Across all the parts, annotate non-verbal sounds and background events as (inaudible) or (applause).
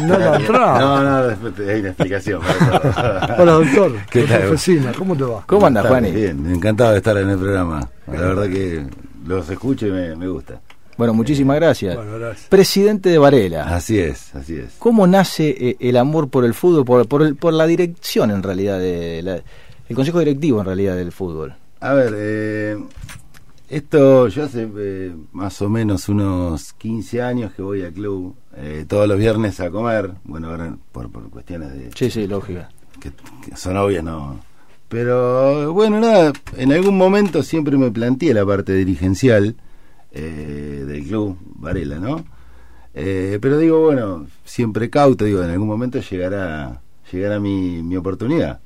Nada atrás. (laughs) No, no, después te- hay una explicación. (laughs) Hola, doctor. (laughs) ¿Qué Doctor tal? Fecina, ¿cómo te va? ¿Cómo andas, Juani? Bien, encantado de estar en el programa. La verdad que los escucho y me, me gusta. Bueno, muchísimas gracias. Bueno, gracias. Presidente de Varela. Así es, así es. ¿Cómo nace eh, el amor por el fútbol, por, por, el- por la dirección en realidad, de la- el consejo directivo en realidad del fútbol? A ver, eh, esto yo hace eh, más o menos unos 15 años que voy al club eh, todos los viernes a comer. Bueno, ahora por, por cuestiones de, Sí, sí, lógica. que, que son obvias, no. Pero bueno, nada, en algún momento siempre me planteé la parte dirigencial eh, del club Varela, ¿no? Eh, pero digo, bueno, siempre cauto, digo, en algún momento llegará, llegará mi, mi oportunidad.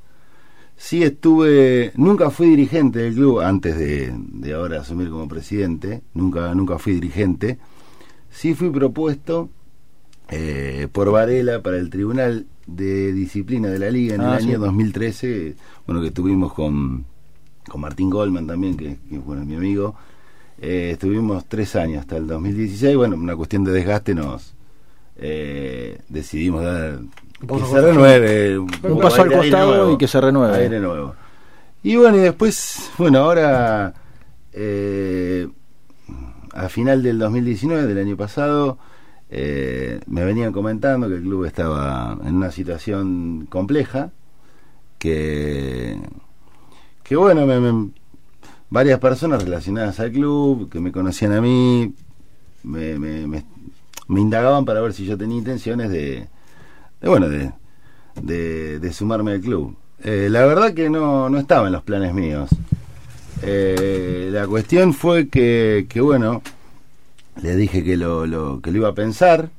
Sí estuve, nunca fui dirigente del club antes de, de ahora asumir como presidente, nunca, nunca fui dirigente. Sí fui propuesto eh, por Varela para el Tribunal de Disciplina de la Liga en Ah, el sí. año 2013, bueno, que estuvimos con, con Martín Goldman también, que, que bueno, es mi amigo. Eh, estuvimos tres años hasta el 2016, bueno, una cuestión de desgaste nos eh, decidimos dar que se renueve Un paso al costado nuevo, y que se renueve. aire nuevo. Y bueno, y después, bueno, ahora eh, a final del 2019, del año pasado, eh, me venían comentando que el club estaba en una situación compleja, que, que bueno, me- varias personas relacionadas al club, que me conocían a mí, me, me, indagaban para ver si yo tenía intenciones de, de bueno, de, de, de sumarme al club. Eh, la verdad que no, no estaba en los planes míos. Eh, la cuestión fue que, que bueno, le dije que lo, lo, que lo iba a pensar,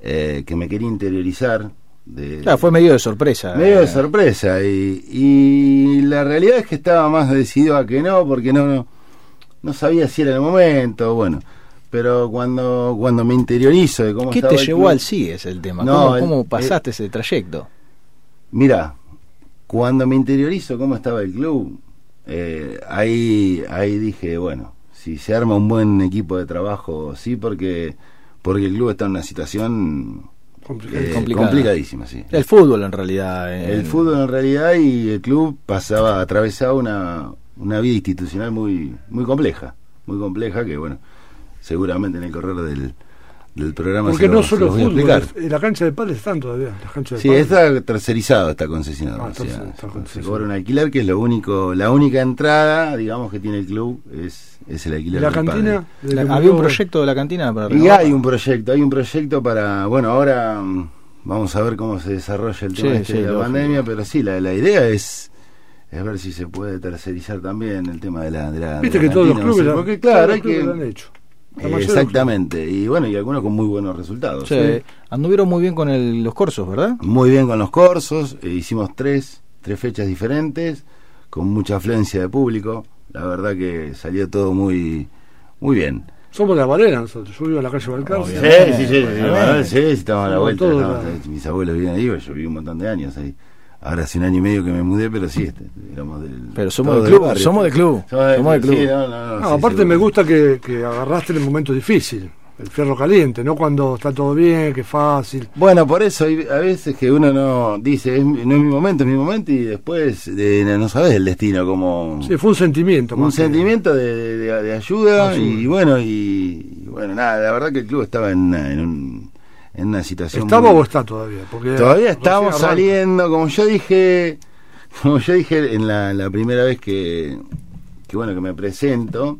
eh, que me quería interiorizar. De, Claro, fue medio de sorpresa. medio de Eh, sorpresa y, y la realidad es que estaba más decidido a que no porque no no, no sabía si era el momento bueno pero cuando cuando me interiorizo de cómo ¿Qué estaba te llevó club- al sí es el tema? No, ¿Cómo, el- cómo el- pasaste ese trayecto? Mira, cuando me interiorizo cómo estaba el club, eh, ahí, ahí dije, bueno, si se arma un buen equipo de trabajo, sí, porque, porque el club está en una situación eh, Complicada. complicadísima, sí. El fútbol en realidad. eh, El fútbol en realidad y el club pasaba, atravesaba una, una vida institucional muy, muy compleja, muy compleja que bueno, seguramente en el correr del, del programa Porque no solo fútbol, es- la cancha de padres están todavía. La cancha de Sí, pádel. está tercerizado, está concesionado. Ah, o sea, está- está se concesionado. cobra un alquiler que es lo único, la única entrada, digamos, que tiene el club es, es el ¿Y alquiler. la del cantina? la- había un proyecto de la cantina para Y hay un proyecto, hay un proyecto para, bueno, ahora mm, vamos a ver cómo se desarrolla el tema Sí, este sí, de la lógico. pandemia, pero sí, la, la idea es es ver si se puede tercerizar también el tema de la de la, Viste de la que todos los no clubes, sé, porque todos claro, los hay clubes que lo han hecho. Eh, exactamente, y bueno, y algunos con muy buenos resultados. Sí, Anduvieron muy bien con el- los corsos, ¿verdad? Muy bien con los corsos, eh, hicimos tres, tres fechas diferentes, con mucha afluencia de público, la verdad que salió todo muy, muy bien. Somos de la Valera nosotros. Yo vivo en la calle Balcarce. Sí, sí, sí, sí, sí, sí, estamos a la vuelta, la- eh, mis abuelos viven ahí, yo viví un montón de años ahí. Ahora hace un año y medio que me mudé, pero sí, este, éramos del... Pero somos del club, barrio. somos del club, Somos del club. sí, no, no, no, No, sí, aparte me gusta que, que agarraste en el momento difícil, el fierro caliente, no cuando está todo bien, que es fácil. Bueno, por eso hay a veces que uno no dice, es no es mi momento, es mi momento, y después eh, no sabes el destino como... Sí, fue un sentimiento. un que- sentimiento de, de- de ayuda, Ayuda. y bueno y, y bueno nada la verdad que el club estaba en, un- en una situación ¿Estaba muy- o está todavía? Porque todavía arranca. saliendo como yo dije como yo dije en la, la primera vez que que bueno que me presento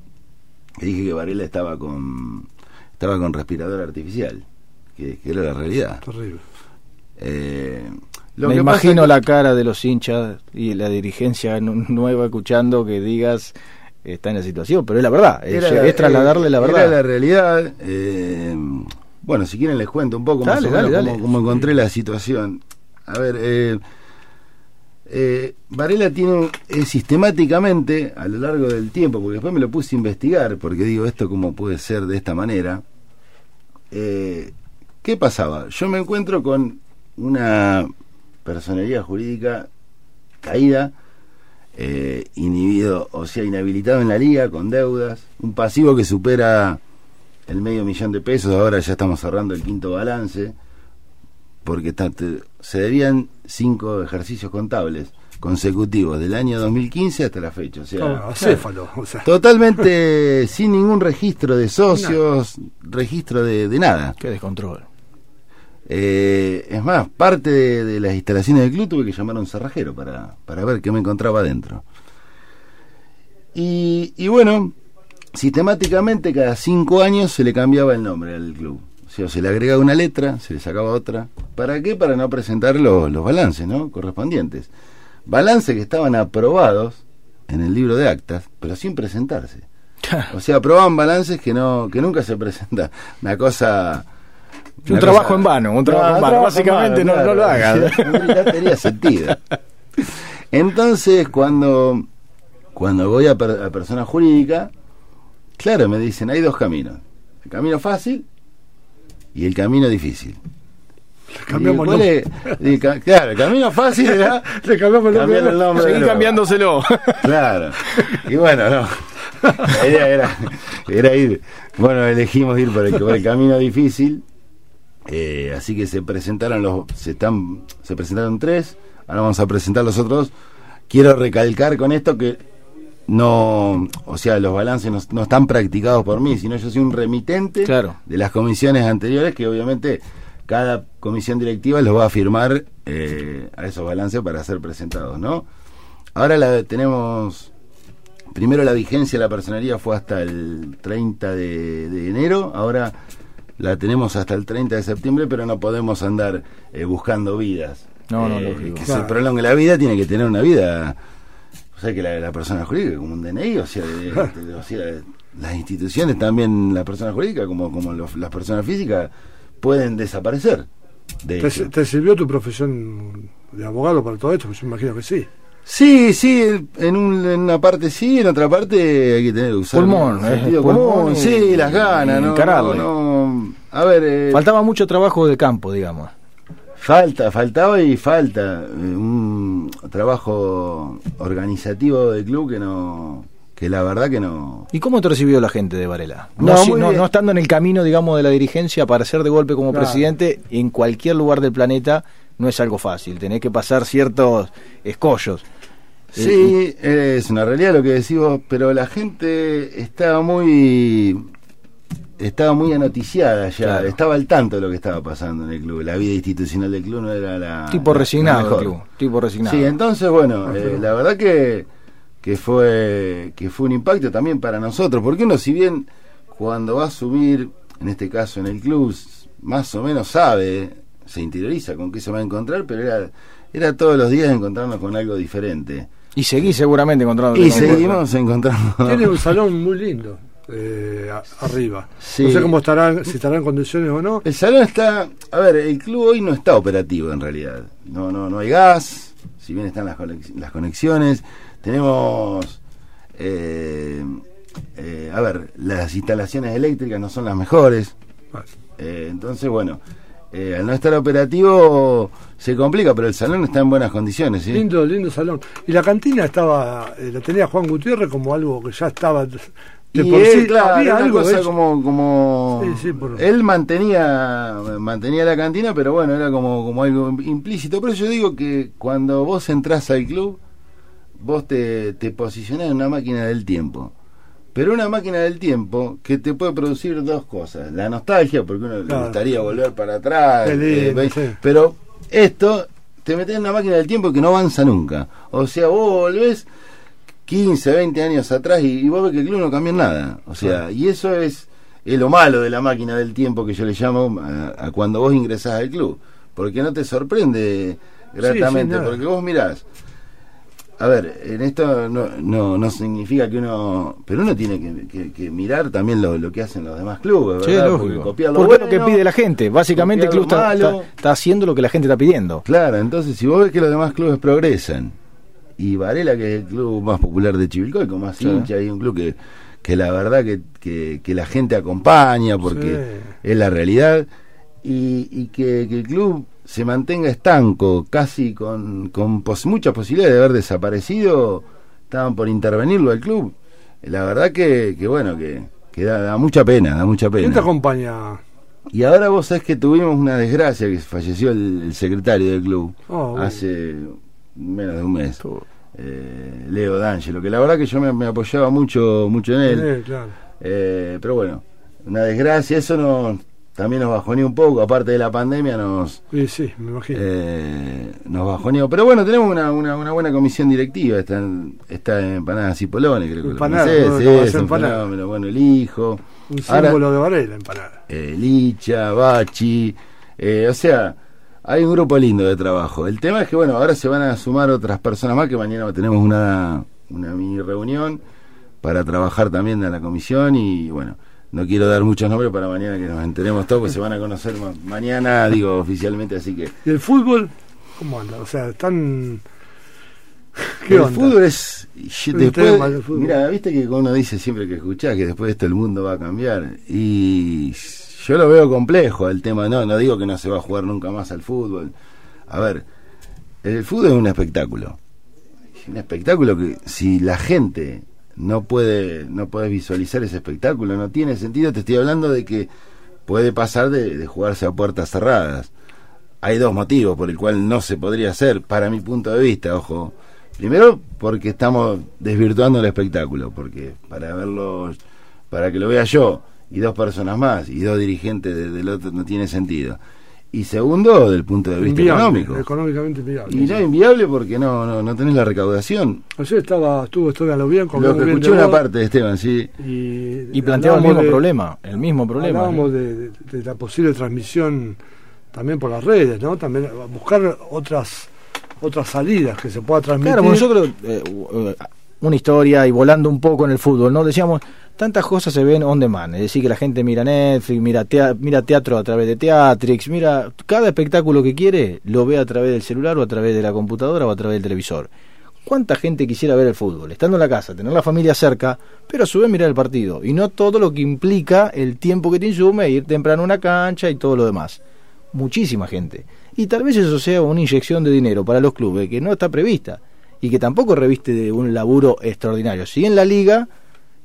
que dije que Varela estaba con estaba con respirador artificial que, que era la realidad Terrible. Eh, lo Me que imagino que- la cara de los hinchas y la dirigencia nu- nueva escuchando que digas está en la situación, pero es la verdad, es, Era es trasladarle la verdad. Era la realidad. eh, bueno, si quieren les cuento un poco más Dale, o menos dale, cómo, encontré la situación. A ver, eh, eh, Varela tiene eh, sistemáticamente a lo largo del tiempo, porque después me lo puse a investigar, porque digo esto cómo puede ser de esta manera. Eh, ¿Qué pasaba? Yo me encuentro con una personalidad jurídica caída, inhibido, o sea, inhabilitado en la liga, con deudas, un pasivo que supera el medio millón de pesos, ahora ya estamos cerrando el quinto balance, porque se debían cinco ejercicios contables consecutivos del año 2015 hasta la fecha. O sea, Ah, acéfalo. O sea, totalmente (laughs) sin ningún registro de socios, registro de, de nada. Qué descontrol. Eh, es más, parte de, de las instalaciones del club tuve que llamar a un cerrajero para, para ver qué me encontraba adentro. Y, y bueno, sistemáticamente cada cinco años se le cambiaba el nombre al club. O sea, se le agregaba una letra, se le sacaba otra. ¿Para qué? Para no presentar los, los balances ¿no? correspondientes. Balances que estaban aprobados en el libro de actas, pero sin presentarse. (laughs) O sea, aprobaban balances que no que nunca se presenta. Una cosa... Un trabajo en vano, un trabajo en vano. Básicamente en no- no lo hagas. Ya tenía sentido. (laughs) Entonces, cuando, cuando voy a, per- a persona jurídica, claro, me dicen, hay dos caminos. El camino fácil y el camino difícil. cambiamos Digo, el ¿cuál nombre. es? Claro, el camino fácil era (laughs) Le cambiamos el nombre. cambiar el nombre. Seguí cambiándoselo. Claro. Y bueno, no. La idea era, era ir. Bueno, elegimos ir por el, por el camino difícil. Eh, así que se presentaron los. Se, están, se presentaron tres. Ahora vamos a presentar los otros. Quiero recalcar con esto que no. O sea, los balances no, no están practicados por mí, sino yo soy un remitente Claro. de las comisiones anteriores que obviamente cada comisión directiva los va a firmar eh, a esos balances para ser presentados, ¿no? Ahora la tenemos primero la vigencia de la personería fue hasta el 30 de, de enero, ahora la tenemos hasta el 30 de septiembre, pero no podemos andar eh, buscando vidas. No, no, Eh, lógico. Que Claro. se prolongue la vida, tiene que tener una vida, o sea, que la, la persona jurídica, como un DNI, o sea, de- de- o sea, las instituciones también, las personas jurídicas, como, como los- las personas físicas, pueden desaparecer. De ¿Te, sirvió tu profesión de abogado para todo esto? Pues yo imagino que sí. Sí, sí, en, un- en una parte sí, en otra parte hay que tener usar Pulmón, el eh, sentido pulmón común, y- sí, las ganas, y ¿no? encararle. no, no. A ver, eh, Faltaba mucho trabajo de campo, digamos. Falta, faltaba y falta eh, un trabajo organizativo del club que no, que la verdad que no. ¿Y cómo te recibió la gente de Varela? No, No, si- muy no, bien. no estando en el camino, digamos, de la dirigencia para ser de golpe como Claro. presidente en cualquier lugar del planeta no es algo fácil. Tenés que pasar ciertos escollos. Sí, es una realidad lo que decís vos, pero la gente estaba muy estaba muy anoticiada ya, Claro. estaba al tanto de lo que estaba pasando en el club. La vida institucional del club no era la tipo resignado, la mejor. el club, tipo resignado. Sí, entonces, bueno, eh, la verdad que, que fue que fue un impacto también para nosotros, porque uno si bien cuando va a subir, en este caso en el club, más o menos sabe, se interioriza con qué se va a encontrar, pero era, era todos los días encontrarnos con algo diferente. Y seguís seguramente encontrando. Y seguimos encontrando... Tiene un salón muy lindo eh, arriba. Sí. No sé cómo estarán, si estarán en condiciones o no. El salón está, a ver, el club hoy no está operativo en realidad. No, no, no hay gas, si bien están las, conex- las conexiones. Tenemos, eh, eh, a ver, las instalaciones eléctricas no son las mejores. Eh, entonces, bueno, eh, al no estar operativo se complica, pero el salón está en buenas condiciones. ¿sí? Lindo, lindo salón. Y la cantina estaba, eh, la tenía Juan Gutiérrez como algo que ya estaba. De y por él, sí, claro, había una algo cosa como, como Sí, sí, por- él mantenía mantenía la cantina, pero bueno, era como, como algo implícito. Pero yo digo que cuando vos entras al club, vos te, te posicionás en una máquina del tiempo. Pero una máquina del tiempo que te puede producir dos cosas. La nostalgia, porque uno le Claro. gustaría volver para atrás. Lindo, sí. Pero esto, te metes en una máquina del tiempo que no avanza nunca. O sea, vos volvés 15, 20 años atrás y, y vos ves que el club no cambió nada. O sea, y eso es, es lo malo de la máquina del tiempo que yo le llamo a, a cuando vos ingresás al club. Porque no te sorprende gratamente. sí, porque vos mirás. A ver, en esto no, no, no significa que uno. Pero uno tiene que, que- que mirar también lo, lo que hacen los demás clubes, Sí, ¿verdad? lógico. Porque copiar lo bueno, que pide la gente. Básicamente el club está- está haciendo lo que la gente está pidiendo. Claro, entonces si vos ves que los demás clubes progresan, y Varela, que es el club más popular de Chivilcoy, con más Sí. hincha, y un club que, que la verdad que, que, que la gente acompaña, porque es la realidad, y, y que, que el club se mantenga estanco, casi con, con pos- muchas posibilidades de haber desaparecido, estaban por intervenirlo al club. La verdad que, que bueno, que, que da, da mucha pena, da mucha ¿Quién te pena. acompaña Y ahora vos sabés que tuvimos una desgracia que falleció el, el secretario del club Oh, bueno. hace menos de un mes. Eh, Leo D'Angelo, que la verdad que yo me, me apoyaba mucho, mucho en él. Claro. Eh, pero bueno, una desgracia, eso nos, también nos bajoneó un poco, aparte de la pandemia nos, Sí, sí, me imagino. eh, nos bajoneó. Pero bueno, tenemos una, una, una buena comisión directiva, está en, está en Empanadas y Polones, creo que lo ¿no? No es empanada. bueno, el hijo, Un ahora- símbolo de Varela, empanada. eh, Licha, Bachi, eh, o sea, hay un grupo lindo de trabajo. El tema es que, bueno, ahora se van a sumar otras personas más, que mañana tenemos una, una mini reunión para trabajar también en la comisión y, bueno, no quiero dar muchos nombres para mañana que nos enteremos todos, pues se van a conocer ma- mañana, digo, oficialmente, así que... ¿Y el fútbol? ¿Cómo anda? O sea, están... (laughs) ¿Qué el onda? fútbol es... después, fútbol. mira, viste que uno dice siempre que escuchás que después de esto el mundo va a cambiar y yo lo veo complejo el tema, no, no digo que no se va a jugar nunca más al fútbol. A ver, el fútbol es un espectáculo. Es un espectáculo que si la gente no puede no puede visualizar ese espectáculo, no tiene sentido, te estoy hablando de que puede pasar de, de jugarse a puertas cerradas. Hay dos motivos por el cual no se podría hacer, para mi punto de vista, ojo. Primero, porque estamos desvirtuando el espectáculo, porque para verlo, para que lo vea yo y dos personas más y dos dirigentes de- del otro no tiene sentido. Y segundo, del punto de vista Inviable, económico. Económicamente inviable. Y no inviable porque no, no, no tenés la recaudación. Ayer estaba, estuvo Esteban Lo bien, Lo comió que escuché una parte de Esteban, sí. Y, Y planteaba el mismo de- problema, el mismo problema. Hablábamos de, de- de la posible transmisión también por las redes, ¿no? También buscar otras otras salidas que se pueda transmitir. Claro, porque nosotros, eh, uh, una historia y volando un poco en el fútbol, ¿no? Decíamos, tantas cosas se ven on demand, es decir, que la gente mira Netflix, mira, tea- mira teatro a través de Teatrix, mira cada espectáculo que quiere, lo ve a través del celular o a través de la computadora o a través del televisor. ¿Cuánta gente quisiera ver el fútbol? Estando en la casa, tener la familia cerca, pero a su vez mirar el partido. Y no todo lo que implica el tiempo que te insume ir temprano a una cancha y todo lo demás. Muchísima gente. Y tal vez eso sea una inyección de dinero para los clubes que no está prevista y que tampoco reviste de un laburo extraordinario. Si en la liga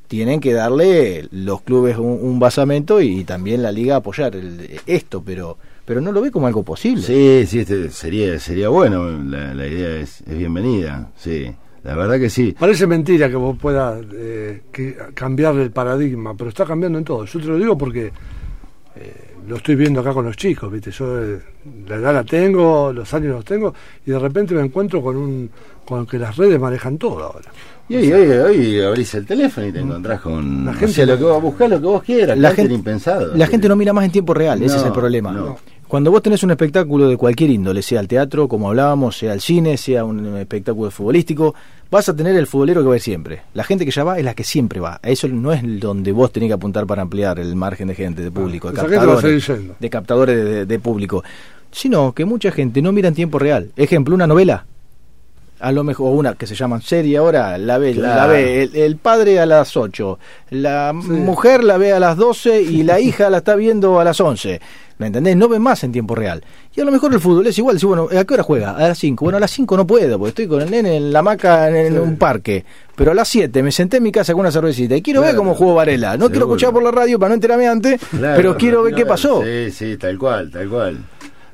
tienen que darle los clubes un, un basamento y también la liga apoyar el- esto, pero pero no lo ve como algo posible. Sí, sí, este sería, sería bueno. La, la idea es, es bienvenida, sí. La verdad que sí. Parece mentira que vos puedas eh, que- cambiar el paradigma, pero está cambiando en todo. Yo te lo digo porque eh, lo estoy viendo acá con los chicos, ¿viste? Yo eh, la edad la tengo, los años los tengo, y de repente me encuentro con un con que las redes manejan todo ahora. Y hoy, hoy, hoy abrís el teléfono y te encontrás con La o gente- sea, lo que vos buscás, lo que vos quieras. La gente- impensado. La gente no mira más en tiempo real, ese es el problema. no. Cuando vos tenés un espectáculo de cualquier índole, sea el teatro, como hablábamos, sea el cine, sea un espectáculo futbolístico, vas a tener el futbolero que va a ir siempre. La gente que ya va es la que siempre va. Eso no es donde vos tenés que apuntar para ampliar el margen de gente, de público, de captadores, de, captadores de, público. Sino que mucha gente no mira en tiempo real. Ejemplo, una novela. A lo mejor, una que se llaman serie ahora, la ve, la ve el, el padre a las 8, la mujer la ve a las 12 y la (laughs) hija la está viendo a las 11. ¿Me entendés? No ve más en tiempo real. Y a lo mejor el fútbol es igual. Si, bueno, ¿a qué hora juega? A las 5. Bueno, a las 5 no puedo, porque estoy con el nene en la hamaca en, un parque. Pero a las 7 me senté en mi casa con una cervecita y quiero ver cómo jugó Varela. No quiero escuchar por la radio para no enterarme antes, Claro, pero quiero ver qué pasó. Sí, sí, tal cual, tal cual.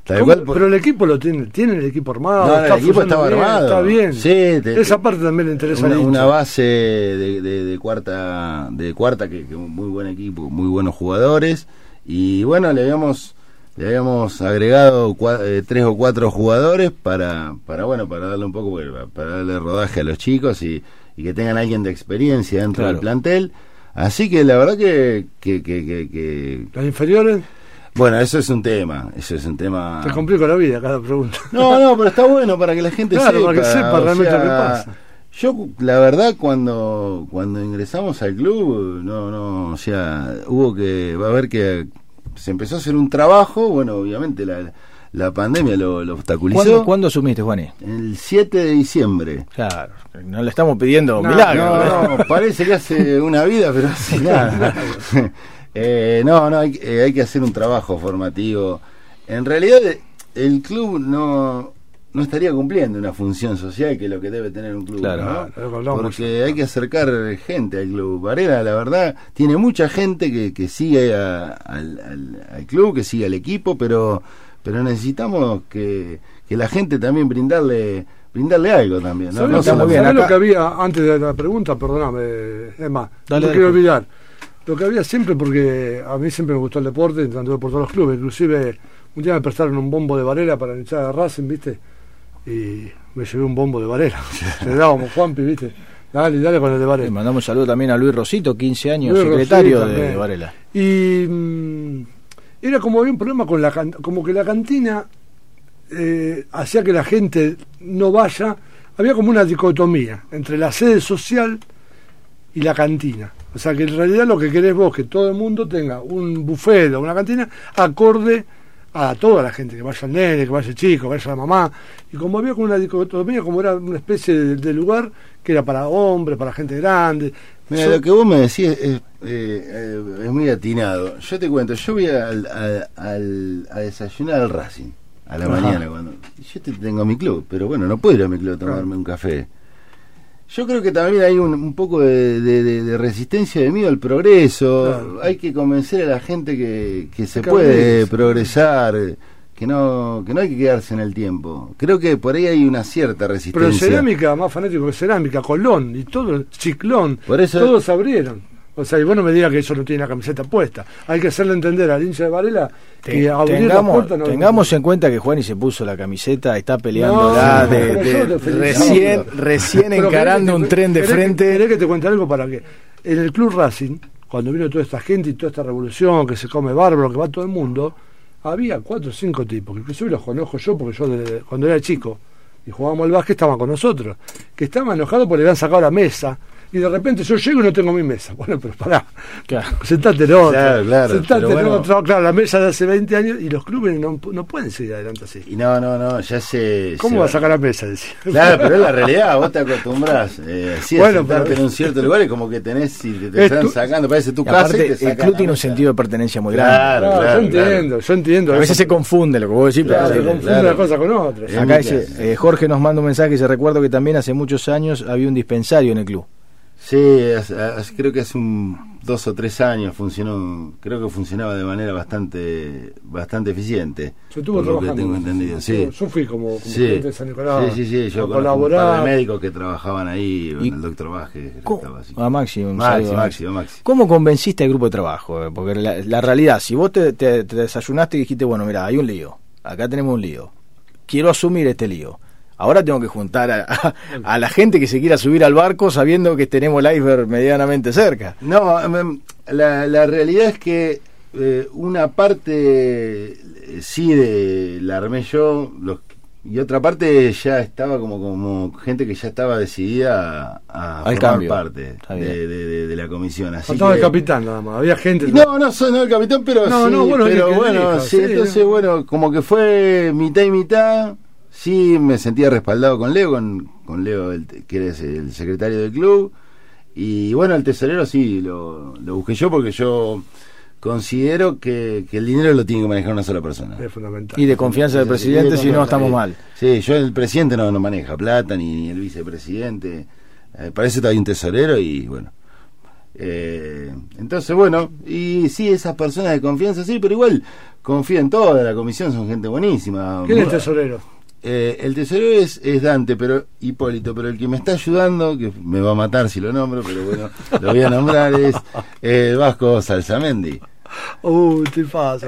Pero el equipo lo tiene, tiene el equipo armado, No, está el equipo estaba bien, armado. está bien. Sí, te- Esa te- parte también le interesa una, una base de, de- de cuarta de cuarta que, que muy buen equipo muy buenos jugadores y bueno le habíamos le habíamos agregado cua- eh, tres o cuatro jugadores para para bueno para darle un poco para, para darle rodaje a los chicos y, y que tengan alguien de experiencia dentro Claro. del plantel así que la verdad que que, que, que- que- Las inferiores, bueno eso es un tema eso es un tema te complico la vida cada pregunta. no, no, pero está bueno para que la gente Claro, sepa. para que sepa o realmente sea, lo que pasa. Yo, la verdad, cuando cuando ingresamos al club, no, no, o sea, hubo que, va a ver que se empezó a hacer un trabajo, bueno, obviamente la, la pandemia lo, lo obstaculizó. ¿Cuándo, ¿Cuándo asumiste, Juaní? El 7 de diciembre. Claro, no le estamos pidiendo No, milagro. No, no, parece que hace (laughs) una vida, pero (laughs) hace nada. (laughs) Eh, no, no, hay, eh, hay que hacer un trabajo formativo. En realidad, el club no no estaría cumpliendo una función social que es lo que debe tener un club. Claro. Porque hay que acercar gente al club. Varela, la verdad, tiene mucha gente que, que sigue a- al, al- al club, que sigue al equipo, pero pero necesitamos que, que la gente también brindarle brindarle algo también. ¿no? ¿Sabés No bien, lo que había antes de la pregunta? Perdóname, Emma. Dale, no dale. quiero olvidar. Lo que había siempre, porque a mí siempre me gustó el deporte, tanto por todos los clubes. Inclusive, un día me prestaron un bombo de Varela para hinchar a Racing, ¿viste? Y me llevé un bombo de Varela. (laughs) Le dábamos Juanpi, ¿viste? Dale, dale con el de Le Varela. mandamos un saludo también a Luis Rosito, 15 años, Luis secretario Rosito de. Varela. Y mm, era como había un problema con la como que la cantina eh, hacía que la gente no vaya. Había como una dicotomía entre la sede social y la cantina. O sea que en realidad lo que querés vos que todo el mundo tenga un buffet o una cantina acorde a toda la gente, que vaya el nene, que vaya el chico, que vaya la mamá. Y como había como una dicotomía, como era una especie de, de lugar que era para hombres, para gente grande. Mira, lo que vos me decís es, eh, eh, es muy atinado. Yo te cuento, yo voy al, al- al- a desayunar al Racing a la Ajá. mañana. cuando Yo te, tengo mi club, pero bueno, no puedo ir a mi club a tomarme Claro. un café. Yo creo que también hay un, un poco de, de- de- de resistencia de miedo al progreso. Claro. Hay que convencer a la gente que, que se puede progresar, que no, que no hay que quedarse en el tiempo. Creo que por ahí hay una cierta Pero resistencia. cerámica, más fanático que cerámica, Colón y todo, Ciclón, Por eso- todos abrieron. O sea, y vos no me digas que eso no tiene la camiseta puesta. Hay que hacerle entender al hincha de Varela que Te- abrir la tengamos puerta no tengamos en cuenta que Juani se puso la camiseta, está peleando No, la de, recién, recién encarando que un tren de querés que- frente. ¿Querés que te cuente algo para que en el Club Racing, cuando vino toda esta gente y toda esta revolución, que se come bárbaro, que va todo el mundo, había cuatro o cinco tipos, que inclusive los conozco yo, porque yo de- cuando era chico y jugábamos al básquet estaban con nosotros, que estaban enojados porque le habían sacado la mesa. Y de repente yo llego y no tengo mi mesa. (laughs) Bueno, pero pará. Claro. Sentate en otra. Claro, claro, Sentate pero en bueno. otra. Claro, la mesa de hace 20 años y los clubes no, no pueden seguir adelante así. Y no, no, no, ya se... ¿Cómo se va a sacar la mesa? Decía. Claro, pero es la (laughs) realidad, vos te acostumbrás. Eh, sí, a Bueno, sentarte pero- en un cierto lugar y como que tenés y te, te Es están tu- sacando, parece tu Y casa y te el club tiene un sentido de pertenencia muy grande. Claro, claro, yo entiendo, yo entiendo. A veces se confunde lo que vos decís, pero se confunde claro. una cosa con otra. Acá dice, eh, Jorge nos manda un mensaje, se recuerdo que también hace muchos años había un dispensario en el club. Sí, creo que hace un dos o tres años funcionó, creo que funcionaba de manera bastante bastante eficiente. Yo estuve por lo que trabajando. tengo entendido, sí. Yo, yo fui como, como Sí. de San Nicolás. sí, sí, sí, yo conozco un par colaborar. de médicos que trabajaban ahí, Y- el doctor Vázquez que ¿Cómo- estaba así. A Maxi, Maxi, Maxi, Maxi. ¿Cómo convenciste al grupo de trabajo? Eh, Porque la, la realidad, si vos te, te- te desayunaste y dijiste, bueno, mira, hay un lío, acá tenemos un lío, quiero asumir este lío. Ahora tengo que juntar a, a- a la gente que se quiera subir al barco sabiendo que tenemos el iceberg medianamente cerca. No, em, la, la realidad es que eh, una parte eh, sí de la armé yo los- y otra parte ya estaba como como gente que ya estaba decidida a, formar cambio. parte de, bien. de- de- de la comisión. Así Faltaba que- el capitán nada más. Había gente. no, no soy no el capitán, pero No, sí, no, bueno, pero bueno, sí, sí, entonces no. bueno, como que fue mitad y mitad. Sí, me sentía respaldado con Leo, con, con Leo, el- que es el secretario del club. Y bueno, el tesorero sí, lo, lo busqué yo porque yo considero que, que el dinero lo tiene que manejar una sola persona. Es fundamental. Y de confianza del presidente, si no estamos mal. Sí, yo el presidente no, no maneja plata, ni, ni el vicepresidente. Eh, para eso hay un tesorero y bueno. Eh, entonces, bueno, y sí, esas personas de confianza, sí, pero igual confío en toda la comisión, son gente buenísima. ¿Quién es el tesorero? Eh, el tesorero es, es Dante, pero Hipólito, pero el que me está ayudando, que me va a matar si lo nombro, pero bueno, lo voy a nombrar, es eh, Vasco Salzamendi. Uh, te pasa.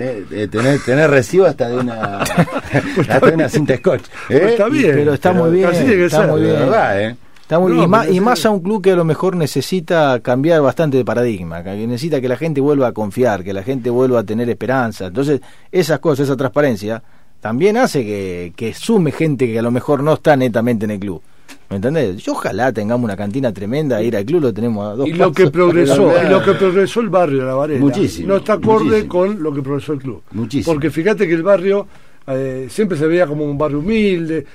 Eh, te- tener, tener recibo hasta de una (laughs) hasta de una cinta scotch ¿eh? Pues está bien. Pero está muy bien, está ser. muy bien. verdad ¿eh? Está muy- No, y, más, y más a un club que a lo mejor necesita cambiar bastante de paradigma, que necesita que la gente vuelva a confiar, que la gente vuelva a tener esperanza. Entonces, esas cosas, esa transparencia, también hace que, que sume gente que a lo mejor no está netamente en el club. ¿Me entendés? Yo ojalá tengamos una cantina tremenda, ir al club lo tenemos a dos Y lo que progresó, y lo que progresó el barrio de la Varela, Muchísimo, no está acorde muchísimo. con lo que progresó el club. Muchísimo. Porque fíjate que el barrio eh, siempre se veía como un barrio humilde,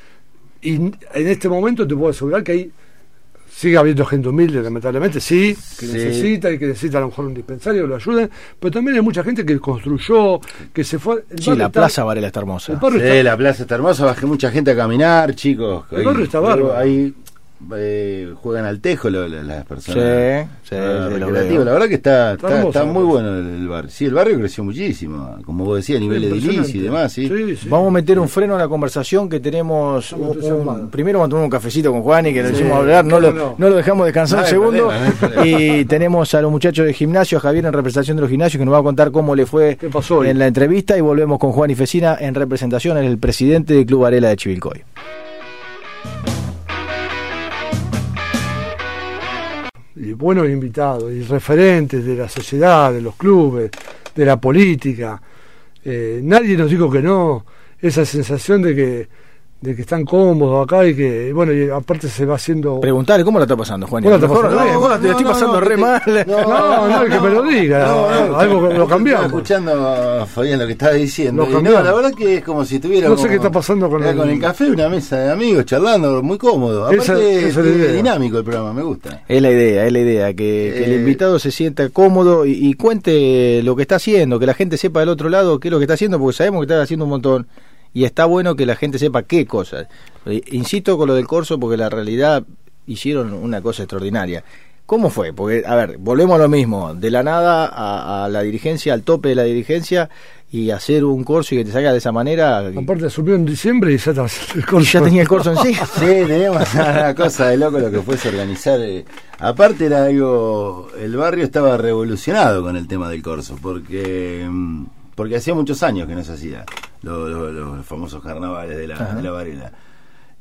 y en este momento te puedo asegurar que hay sigue habiendo gente humilde, lamentablemente, sí, que Sí. necesita y que necesita a lo mejor un dispensario que lo ayuden, pero también hay mucha gente que construyó, que se fue. Sí, la está- Plaza Varela está hermosa. Sí, está- la plaza está hermosa, bajé mucha gente a caminar, chicos. El barrio está bárbaro. Ahí eh, juegan al tejo lo- lo- las personas. Sí, Ah, lo. La verdad que está, Está muy bueno el, el barrio. Sí, el barrio creció muchísimo, como vos decías, a nivel edilicio y demás, sí. Sí, sí. Vamos a meter un freno a la conversación que tenemos. Un- un- primero vamos a tomar un cafecito con Juan y que le Sí, decimos hablar, no lo, cómo no. no lo dejamos descansar No un segundo. problema, no y tenemos a los muchachos de gimnasio, a Javier en representación de los gimnasios, que nos va a contar cómo le fue en la entrevista. Y volvemos con Juan y Fecina en representación, es el presidente del Club Varela de Chivilcoy. Buenos invitados y referentes de la sociedad, de los clubes, de la política. Eh, nadie nos dijo que no. Esa sensación de que de que están cómodos acá y que, bueno, y aparte se va haciendo... Preguntale cómo la está pasando, Juan. ¿Vos la pasando no, te estoy pasando no, re mal. No, no, (laughs) que me lo diga, algo que lo cambiamos. Estaba escuchando, Fabián, lo que estaba diciendo. Lo y no, la verdad que es como si estuviera. No sé qué está pasando con el- con el café, una mesa de amigos, charlando, muy cómodo. Aparte, esa es la es idea. dinámico el programa, me gusta. Es la idea, es la idea, que, que el Eh, invitado se sienta cómodo y, y cuente lo que está haciendo, que la gente sepa del otro lado qué es lo que está haciendo, porque sabemos que está haciendo un montón y está bueno que la gente sepa qué cosas. Eh, Insisto con lo del corso porque la realidad hicieron una cosa extraordinaria. ¿Cómo fue? Porque, a ver, volvemos a lo mismo, de la nada a, a la dirigencia, al tope de la dirigencia y hacer un corso y que te salga de esa manera. Aparte asumió en diciembre y ya estaba haciendo el y corso. ya tenía el corso en sí. (laughs) Sí, teníamos una cosa de loco lo que fuese organizar. eh. Aparte era algo, el barrio estaba revolucionado con el tema del corso, porque mm, porque hacía muchos años que no se hacía lo- lo- los famosos carnavales de la, de la Varela.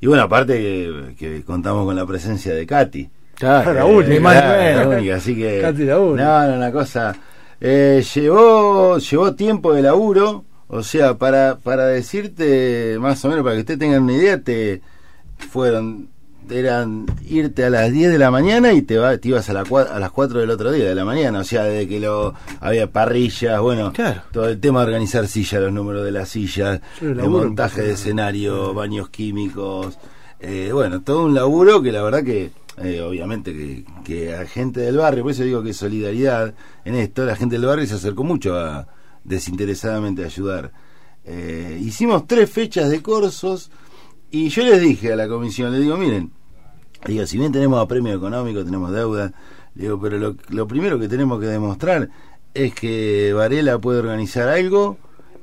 Y bueno, aparte que, que contamos con la presencia de Katy. Claro, La única. más la así que Katy la única. no, no, una cosa eh, llevó llevó tiempo de laburo o sea para para decirte más o menos para que ustedes tengan una idea te fueron eran irte a las 10 de la mañana y te, va, te ibas a, la, a las 4 del otro día de la mañana, o sea, desde que lo había parrillas, bueno, Claro. todo el tema de organizar sillas, los números de las sillas, el laburo montaje de escenario, baños químicos, eh, bueno, todo un laburo que la verdad que, eh, obviamente, que, que a gente del barrio, por eso digo que solidaridad en esto, la gente del barrio se acercó mucho a desinteresadamente a ayudar. Eh, hicimos tres fechas de corsos y yo les dije a la comisión, les digo, miren, digo, si bien tenemos premio económico, tenemos deuda, digo, pero lo, lo primero que tenemos que demostrar es que Varela puede organizar algo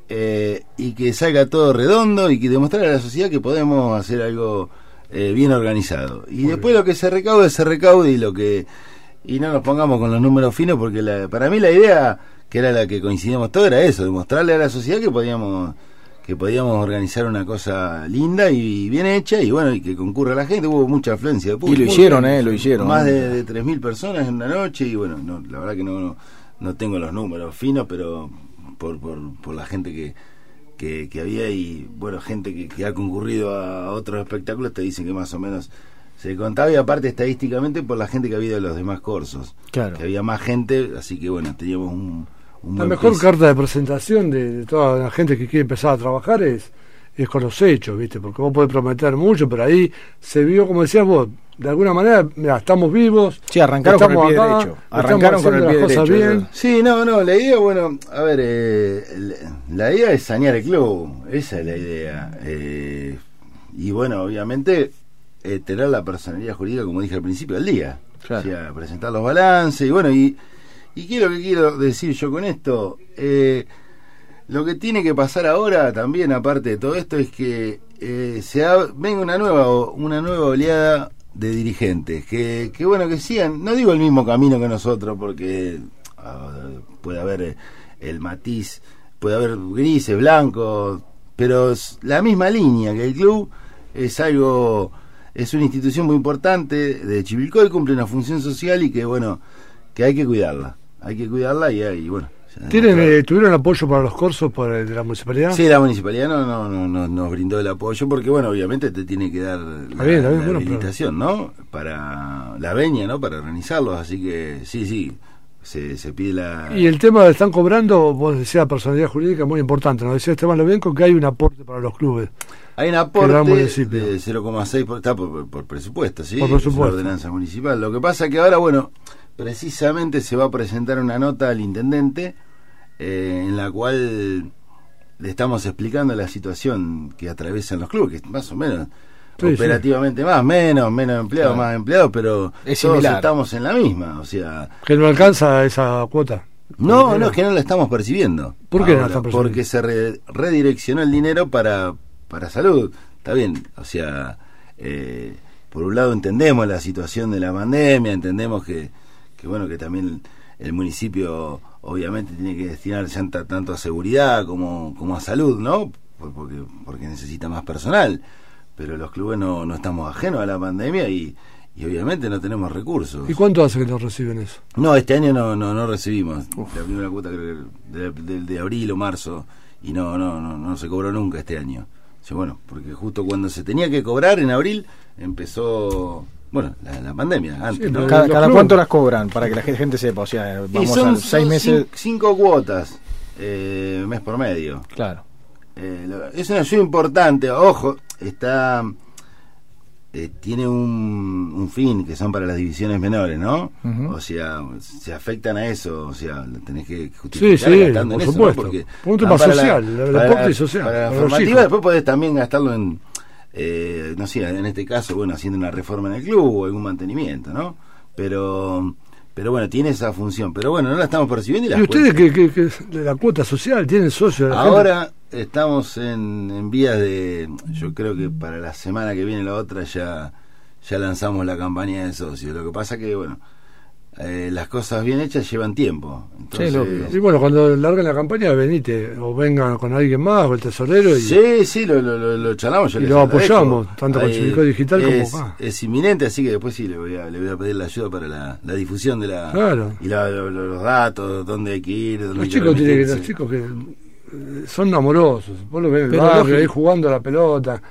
eh, y que salga todo redondo y que demostrar a la sociedad que podemos hacer algo eh, bien organizado. Y después lo que se recaude, se recaude y lo que... Y no nos pongamos con los números finos porque la, para mí la idea, que era la que coincidíamos todos, era eso, demostrarle a la sociedad que podíamos que podíamos organizar una cosa linda y bien hecha y bueno, y que concurra la gente, hubo mucha afluencia de Y público. lo hicieron, eh, lo hicieron. Más de, de 3.000 personas en una noche y bueno, no, la verdad que no, no, no tengo los números finos, pero por, por, por la gente que, que, que había y bueno, gente que, que ha concurrido a otros espectáculos te dicen que más o menos se contaba y aparte estadísticamente por la gente que había de los demás cursos, Claro. que había más gente, así que bueno, teníamos un... un La mejor carta de presentación de, de toda la gente que quiere empezar a trabajar es, es con los hechos, ¿viste? Porque vos podés prometer mucho, pero ahí se vio, como decías vos, de alguna manera, mira, estamos vivos. Sí, arrancaron con el estamos pie acá, derecho. estamos Arrancaron con el pie las cosas derecho. bien. Sí, no, no, la idea, bueno, a ver, eh, la- idea es sanear el club, esa es la idea. Eh, y bueno, obviamente, eh, tener la personalidad jurídica, como dije al principio, al día. Claro. O sea, presentar los balances, y bueno, y, y qué es lo que quiero decir yo con esto. Eh, lo que tiene que pasar ahora también, aparte de todo esto, es que eh, se ha- venga una nueva, una nueva oleada de dirigentes, que, que bueno, que sigan, no digo el mismo camino que nosotros, porque ah, puede haber eh, el matiz, puede haber grises, blancos, pero es la misma línea que el club es algo, es una institución muy importante de Chivilcoy, cumple una función social y que bueno, que hay que cuidarla, hay que cuidarla y, y bueno. ¿Tienen, eh, ¿Tuvieron apoyo para los cursos por, de la municipalidad? Sí, la municipalidad no, no, no, no- nos brindó el apoyo porque, bueno, obviamente te tiene que dar la, bien, está bien, la bueno, habilitación, ¿no? Para la veña, ¿no? Para organizarlos, así que sí, sí, se, se pide la... Y el tema de están cobrando, vos decías personalidad jurídica, muy importante. Nos decía Esteban Lobenco que hay un aporte para los clubes. Hay un aporte de 0,6, por- está por, por- presupuesto, ¿sí? Por presupuesto. Es una ordenanza municipal. Lo que pasa es que ahora, bueno, precisamente se va a presentar una nota al intendente eh, en la cual le estamos explicando la situación que atraviesan los clubes, que más o menos Sí, operativamente más, menos, menos empleados, Claro. más empleados, pero Es todos similar. estamos en la misma, o sea, Que no alcanza esa cuota. no, no es que no la estamos percibiendo. ¿Por qué no la están percibiendo? Porque se re- redireccionó el dinero para, para salud. Está bien, o sea, eh, por un lado entendemos la situación de la pandemia, entendemos que, que bueno, que también el municipio obviamente tiene que destinar tanto a seguridad como, como a salud, ¿no? Por- Porque, porque necesita más personal. Pero los clubes no, no estamos ajenos a la pandemia y, y obviamente no tenemos recursos. ¿Y cuánto hace que no reciben eso? No, este año no, no, no recibimos la primera cuota creo que de, de- de abril o marzo y no, no, no, no se cobró nunca este año. Bueno, porque justo cuando se tenía que cobrar en abril empezó, bueno, la, la pandemia antes, Sí, ¿no? ¿Cada, cada cuánto las cobran? Para que la gente sepa. O sea, vamos son, a seis son meses. cin- cinco cuotas, eh, mes por medio. Claro. Eh, lo- es una ayuda importante, ojo, está eh, tiene un, un fin que son para las divisiones menores, ¿no? O sea, se afectan a eso, o sea, lo tenés que Sí, justificar sí, gastando por en eso, supuesto. ¿no? Porque un tema social, el para la- y social, Para la para formativa después podés también gastarlo en, eh, no sé, en este caso, bueno, haciendo una reforma en el club o algún mantenimiento, ¿no? Pero... Pero bueno, tiene esa función. Pero bueno, no la estamos percibiendo y la ¿Y ustedes que, que, la cuota social tienen socios? gente? Ahora estamos en, en vías de, yo creo que para la semana que viene la otra ya ya lanzamos la campaña de socios. Lo que pasa que bueno, eh, las cosas bien hechas llevan tiempo. Entonces, lógico. Y bueno, cuando larguen la campaña, venite, o vengan con alguien más, o el tesorero, y Sí, sí, lo, lo, lo, lo charlamos. yo Y lo agradezco. apoyamos, tanto con Ahí Chivilcoy Digital como es, acá. Es inminente, así que después sí le voy a, le voy a pedir la ayuda para la, la difusión de la. Claro. Y la- lo- lo- los datos, dónde hay que ir. Dónde los hay que chicos, tienen los chicos que eh, son amorosos, vos lo ves en el Pero barrio, lógico. ahí jugando a la pelota,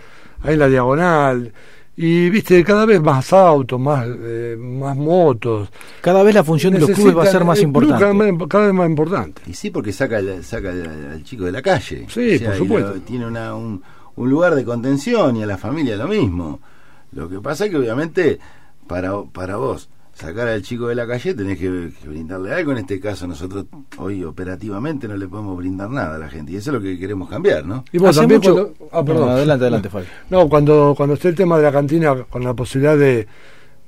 ahí en la diagonal, y viste, cada vez más autos, más, eh, más motos. Cada vez la función de los clubes va a ser más el club importante. Cada vez, cada vez más importante. Y sí, porque saca, al- saca al, al chico de la calle. Sí, por supuesto. lo- tiene una, un, un lugar de contención y a la familia lo mismo. Lo que pasa es que obviamente para, para vos sacar al chico de la calle tenés que, que brindarle algo. En este caso nosotros hoy operativamente no le podemos brindar nada a la gente. Y eso es lo que queremos cambiar, ¿no? Y vos también mucho- cuando- ah, perdón. No, adelante, adelante, Fabi. No, cuando, cuando esté el tema de la cantina con la posibilidad de,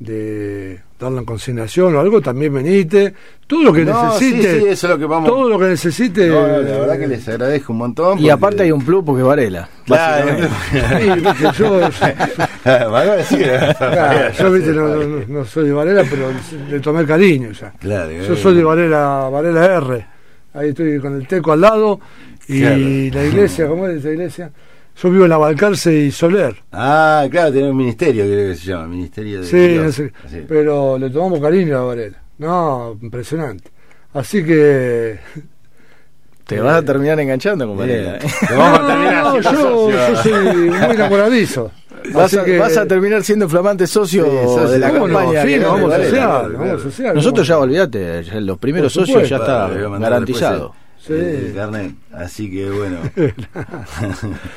de darla en consignación o algo, también venite. Todo lo que No, sí, necesite. sí, eso es lo que vamos- Todo lo que necesite. No, la verdad que les agradezco un montón. Y porque- aparte hay un plus porque es Varela. Claro, yo, (laughs) Bueno, sí, (laughs) claro, yo viste, no, no- no soy de Varela, pero le tomé cariño ya. Claro, Yo soy de Varela, Varela R. Ahí estoy con el Teco al lado. Y Claro. la iglesia, ¿cómo es esa iglesia? Yo vivo en la Balcarce y Soler. Ah, claro, tiene un ministerio, creo que se llama, Ministerio de Sí, no sé, pero le tomamos cariño a Varela. No, impresionante. Así que. Te vas a terminar enganchando con. Varela. ¿eh? Te vamos a terminar No, yo, yo soy muy enamoradizo. (laughs) Vas a, que- vas a terminar siendo flamante socio Sí, socio. de la ¿Cómo no? campaña. Sí, vamos a Varela. asociar, claro, nos vamos asociar. Nosotros ya ¿cómo? olvídate, los primeros socios ya está garantizado. después el- el Sí. carnet. Así que bueno. (laughs)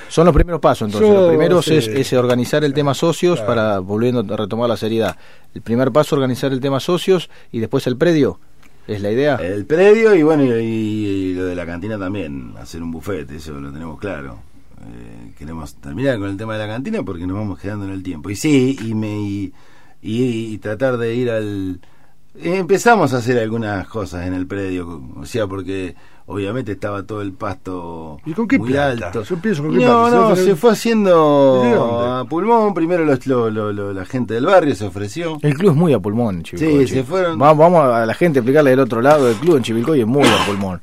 Son los primeros pasos, entonces. Yo, Lo primero sí. es, es organizar el tema socios Claro. para, volviendo a retomar la seriedad. El primer paso, organizar el tema socios y después el predio. ¿Es la idea? El predio y bueno, y, y lo de la cantina también, hacer un buffet, eso lo tenemos claro. Eh, queremos terminar con el tema de la cantina porque nos vamos quedando en el tiempo. Y sí, y, me, y, y- y tratar de ir al... Empezamos a hacer algunas cosas en el predio, o sea, porque obviamente estaba todo el pasto ¿Y con qué muy plata? alto. Yo pienso con qué no, plata. no, ¿Se fue haciendo a pulmón. Primero los- lo- lo- lo- la gente del barrio se ofreció. El club es muy a pulmón, Chivilcoy. Sí, che. se fueron- Va- Vamos a la gente a explicarle del otro lado. El club en Chivilcoy es muy a pulmón.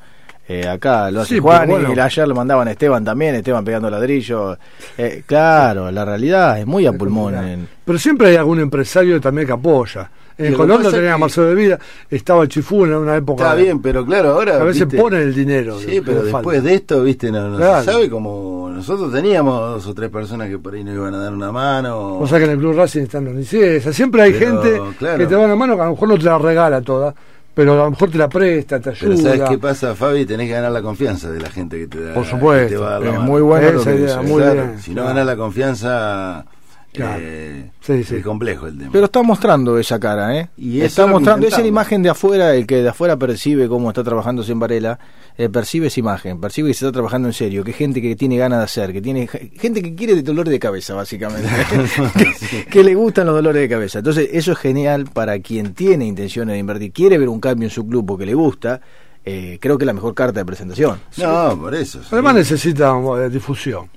Eh, acá lo hace Sí, Juan bueno. y ayer lo mandaban a Esteban también, Esteban pegando ladrillo. Eh, claro, la realidad es muy a pulmón. en- Pero siempre hay algún empresario también que apoya. En Colombia pasa tenía que- Marcelo de Vida, estaba el Chifú en una época. Está bien, pero claro, ahora. A veces viste, ponen el dinero. Sí, pero después falta. de esto, viste, no, no Claro. se sabe como nosotros teníamos dos o tres personas que por ahí nos iban a dar una mano. O sea que en el Club Racing están los Niceses. Siempre hay Pero, gente claro. que te da una mano que a lo mejor no te la regala toda, pero a lo mejor te la presta, te Pero ayuda. ¿sabes qué pasa, Fabi? Tenés que ganar la confianza de la gente que te da. Por supuesto. que te va a dar la Es mano. muy bueno Esa idea, muy bien. Si no ganás la confianza, Claro. eh, Sí, sí. es complejo el tema. Pero está mostrando esa cara, ¿eh? Y está mostrando, esa es la intentamos. imagen de afuera, el que de afuera percibe cómo está trabajando en Varela, eh, percibe esa imagen, percibe que se está trabajando en serio, que gente que tiene ganas de hacer, que tiene gente que quiere de dolor de cabeza, básicamente, (laughs) que, que le gustan los dolores de cabeza. Entonces, eso es genial para quien tiene intenciones de invertir, quiere ver un cambio en su club porque le gusta, eh, creo que es la mejor carta de presentación. No, por eso. sí. Además necesita eh, difusión.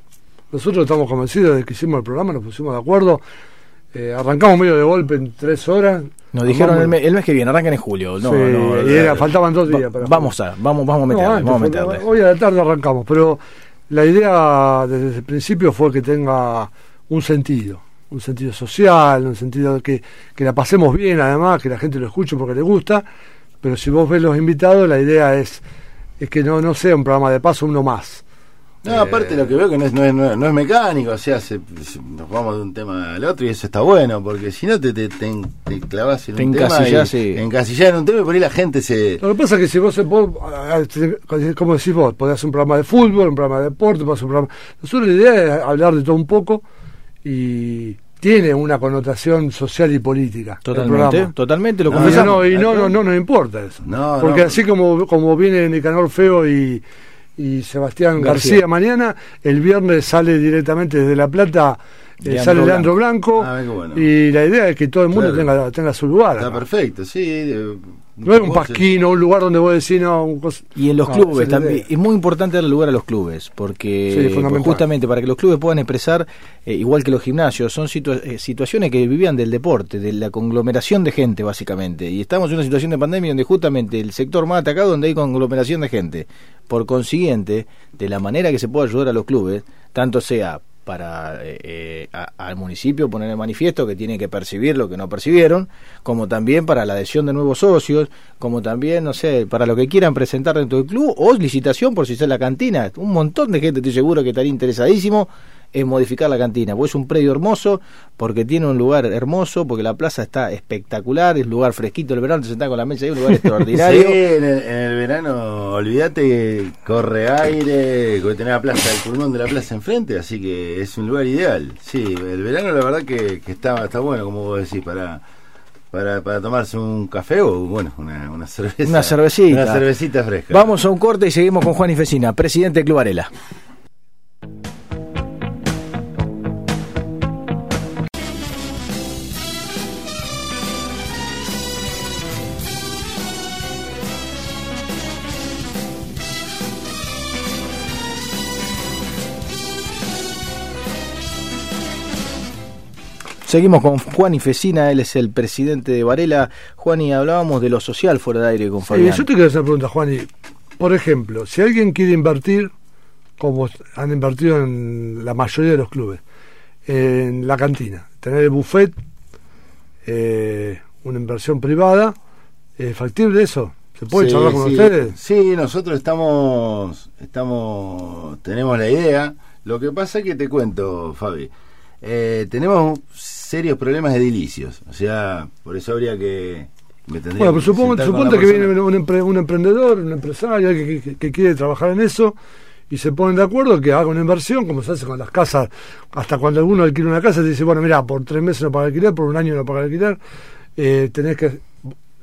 Nosotros estamos convencidos de que hicimos el programa, nos pusimos de acuerdo. eh, arrancamos medio de golpe en tres horas. Nos dijeron el, me- el mes que viene, arrancan en julio. No, Sí, no, y era- faltaban dos días. va- para vamos a, vamos, vamos a meterle, antes, vamos a meterle. Hoy a la tarde arrancamos, pero la idea desde el principio fue que tenga un sentido, un sentido social, un sentido de que, que la pasemos bien, además, que la gente lo escuche porque le gusta, pero si vos ves los invitados, la idea es, es que no, no sea un programa de paso, uno más. No, aparte lo que veo que no es, no es, no es- no es mecánico, o sea, se- se- nos vamos de un tema al otro y eso está bueno, porque si no te, te, te, te clavas en Te un tema y- sí. encasillás en un tema y por ahí la gente se... Lo que pasa es que si vos, vos ah, como decís vos, podés hacer un programa de fútbol, un programa de deporte, podés hacer un programa... Nosotros la idea es hablar de todo un poco y tiene una connotación social y política. Totalmente, totalmente lo No, no, y no, no, no nos importa eso. No, Porque no. así como, como viene Nicanor Feo y, y Sebastián García. García. mañana, el viernes sale directamente desde La Plata, eh, sale Leandro Blanco, Ah, bueno. y la idea es que todo el mundo Claro. tenga, tenga su lugar. Está perfecto, sí. No es un pasquino, un lugar donde vos decís, no, un cos- Y en los No, clubes también. Es muy importante darle lugar a los clubes, porque Sí, porque justamente para que los clubes puedan expresar, eh, igual que los gimnasios, son situa- eh, situaciones que vivían del deporte, de la conglomeración de gente, básicamente. Y estamos en una situación de pandemia donde justamente el sector más atacado, donde hay conglomeración de gente. Por consiguiente, de la manera que se puede ayudar a los clubes, tanto sea para eh, eh, a- al municipio poner en manifiesto que tienen que percibir lo que no percibieron, como también para la adhesión de nuevos socios, como también, no sé, para lo que quieran presentar dentro del club, o licitación por si es la cantina. Un montón de gente, estoy seguro que estaría interesadísimo en modificar la cantina, porque es un predio hermoso, porque tiene un lugar hermoso, porque la plaza está espectacular, es un lugar fresquito, el verano te sentás con la mesa y es un lugar (laughs) extraordinario. Sí, en el, en el verano, olvídate que corre aire, que tenés la plaza, el pulmón de la plaza enfrente, así que es un lugar ideal. Sí, el verano la verdad que, que está, está bueno, como vos decís, para, para, para tomarse un café o, bueno, una, una cerveza. Una cervecita. Una cervecita fresca. Vamos a un corte y seguimos con Juan y Fecina, presidente del Club Varela. Seguimos con Juan y Fecina, él es el presidente de Varela. Juan, y hablábamos de lo social fuera de aire con Sí, Fabián. yo te quiero hacer una pregunta, Juan. y, por ejemplo, si alguien quiere invertir, como han invertido en la mayoría de los clubes, en la cantina, tener el buffet, eh, una inversión privada, ¿es factible eso? ¿Se puede Sí, charlar con sí. ustedes? Sí, nosotros estamos, estamos, tenemos la idea. Lo que pasa es que te cuento, Fabi, eh, tenemos serios problemas de edilicios. O sea, por eso habría que... Me Bueno, pero que supongo, con suponte que viene un, empre- un emprendedor, un empresario, alguien que, que- que quiere trabajar en eso y se ponen de acuerdo que haga una inversión, como se hace con las casas, hasta cuando alguno alquila una casa, te dice, bueno, mira, por tres meses no paga alquiler, por un año no paga alquiler, eh, tenés que,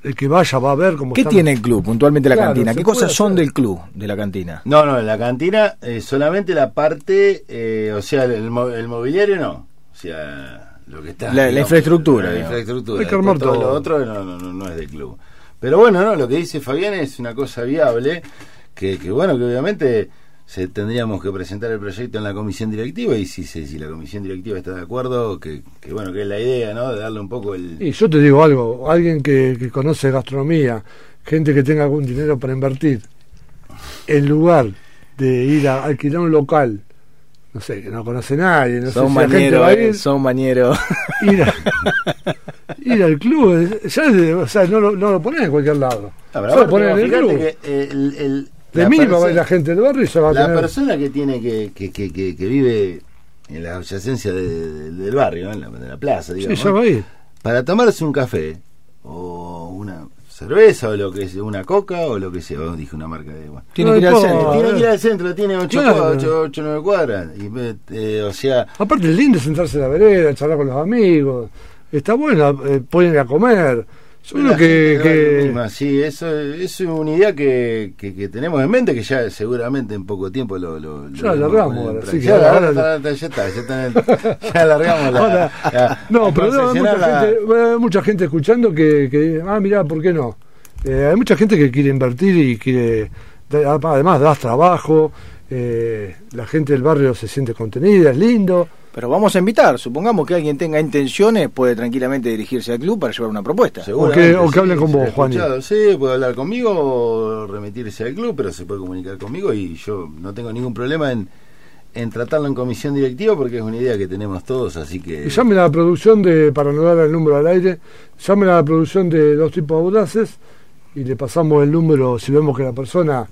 el que vaya va a ver cómo ¿Qué tiene el club puntualmente la Claro, cantina? ¿Qué cosas son hacer. del club, de la cantina? No, no, en la cantina eh, solamente la parte, eh, o sea, el, mo- el mobiliario no. O sea, lo que está. La- la infraestructura, La infraestructura. Hay que armar todo. Lo otro no, no, no, no es del club. Pero bueno, no, lo que dice Fabián es una cosa viable, que, que bueno, que obviamente se tendríamos que presentar el proyecto en la comisión directiva y si, si, si la comisión directiva está de acuerdo, que, que bueno, que es la idea, ¿no? De darle un poco el... Y yo te digo algo, alguien que, que conoce gastronomía, gente que tenga algún dinero para invertir, en lugar de ir a alquilar un local, no sé, que no conoce nadie, no son sé si la gente va a eh, ir, son mañeros. ir, a- (laughs) ir al club, ya o sea, no lo, no lo pones en cualquier lado, Ah, aparte, pones en el club. que, eh, el- el- De la mínimo va a ir la gente del barrio y se va a la tener... persona que tiene que, que, que, que, que vive en la adyacencia de- de- del barrio, ¿no? en la, de la plaza, Sí, digamos, ya va a ir. para tomarse un café o cerveza o lo que sea, una coca o lo que sea. Oh, dije una marca de. Bueno. Tiene No que ir al centro. Tiene que ir al centro, tiene 8, Claro. 8, 8 9 cuadras. Y, eh, o sea, Aparte es lindo sentarse en la vereda, charlar con los amigos. Está bueno, eh, pueden ir a comer. Yo creo que, que- sí, eso es una idea que, que, que tenemos en mente que ya seguramente en poco tiempo lo, lo, lo Ya alargamos ahora, sí ya, ahora- ahora ya está, ya, está el- ya alargamos la, Ahora- la- No, pero no, hay mucha, la- gente, bueno, hay mucha gente escuchando que, que dice, ah, mirá, ¿por qué no? Eh, hay mucha gente que quiere invertir y quiere, además das trabajo, eh, la gente del barrio se siente contenida, es lindo. Pero vamos a invitar. Supongamos que alguien tenga intenciones, puede tranquilamente dirigirse al club para llevar una propuesta. O que- o que hablen con se vos, escuchado. Sí, puede hablar conmigo o remitirse al club, pero se puede comunicar conmigo y yo no tengo ningún problema en, en tratarlo en comisión directiva porque es una idea que tenemos todos, así que... Y llamen a la producción de, para no dar el número al aire, llamen a la producción de dos tipos audaces y le pasamos el número si vemos que la persona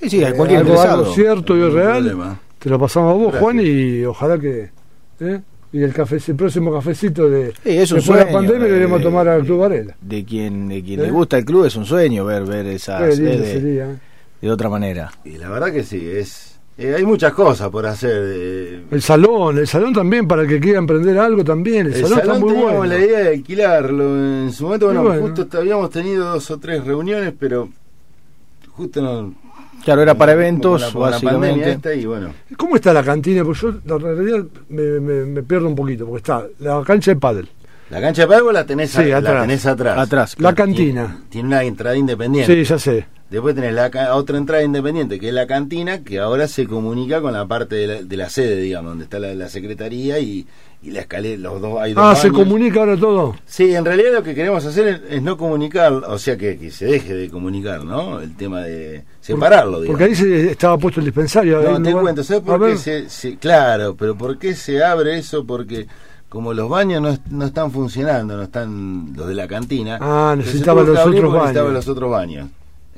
Sí, sí, eh, cualquier algo, algo cierto y real, problema. te lo pasamos a vos, Gracias. Juan, y ojalá que... ¿eh? Y el, café, el próximo cafecito de, Sí, es un después de la pandemia eh, le iremos a tomar al eh, Club Varela. De quien, de quien ¿Eh? le gusta el club es un sueño ver ver esa. ¿eh? de otra manera. Y la verdad que sí, es eh, hay muchas cosas por hacer. eh, El salón, el salón también para el que quiera emprender algo también. El, el salón, salón está muy teníamos bueno. la idea de alquilarlo. En su momento, bueno, bueno. justo habíamos tenido dos o tres reuniones, pero justo no... Claro, era para eventos, la básicamente. esta y bueno, ¿Cómo está la cantina? Porque yo la realidad me, me- me pierdo un poquito, porque está la cancha de pádel, la cancha de pago la tenés, a- Sí, la atrás. tenés atrás. Atrás, la cantina. Tiene, tiene una entrada independiente. Sí, ya sé. Después tenés la, otra entrada independiente, que es la cantina, que ahora se comunica con la parte de la, de la sede, digamos, donde está la, la secretaría y, y la escalera, los dos, hay dos Ah, se comunica ahora todo. Sí, en realidad lo que queremos hacer es, es no comunicar, o sea, que, que se deje de comunicar, ¿no? El tema de separarlo, digamos. Porque ahí se estaba puesto el dispensario. No, te lugar- cuento, ¿sabes por qué se, se- Claro, pero ¿por qué se abre eso? Porque como los baños no, no están funcionando, no están los de la cantina. Ah, necesitaban los otros porque necesitaban baños. los otros baños.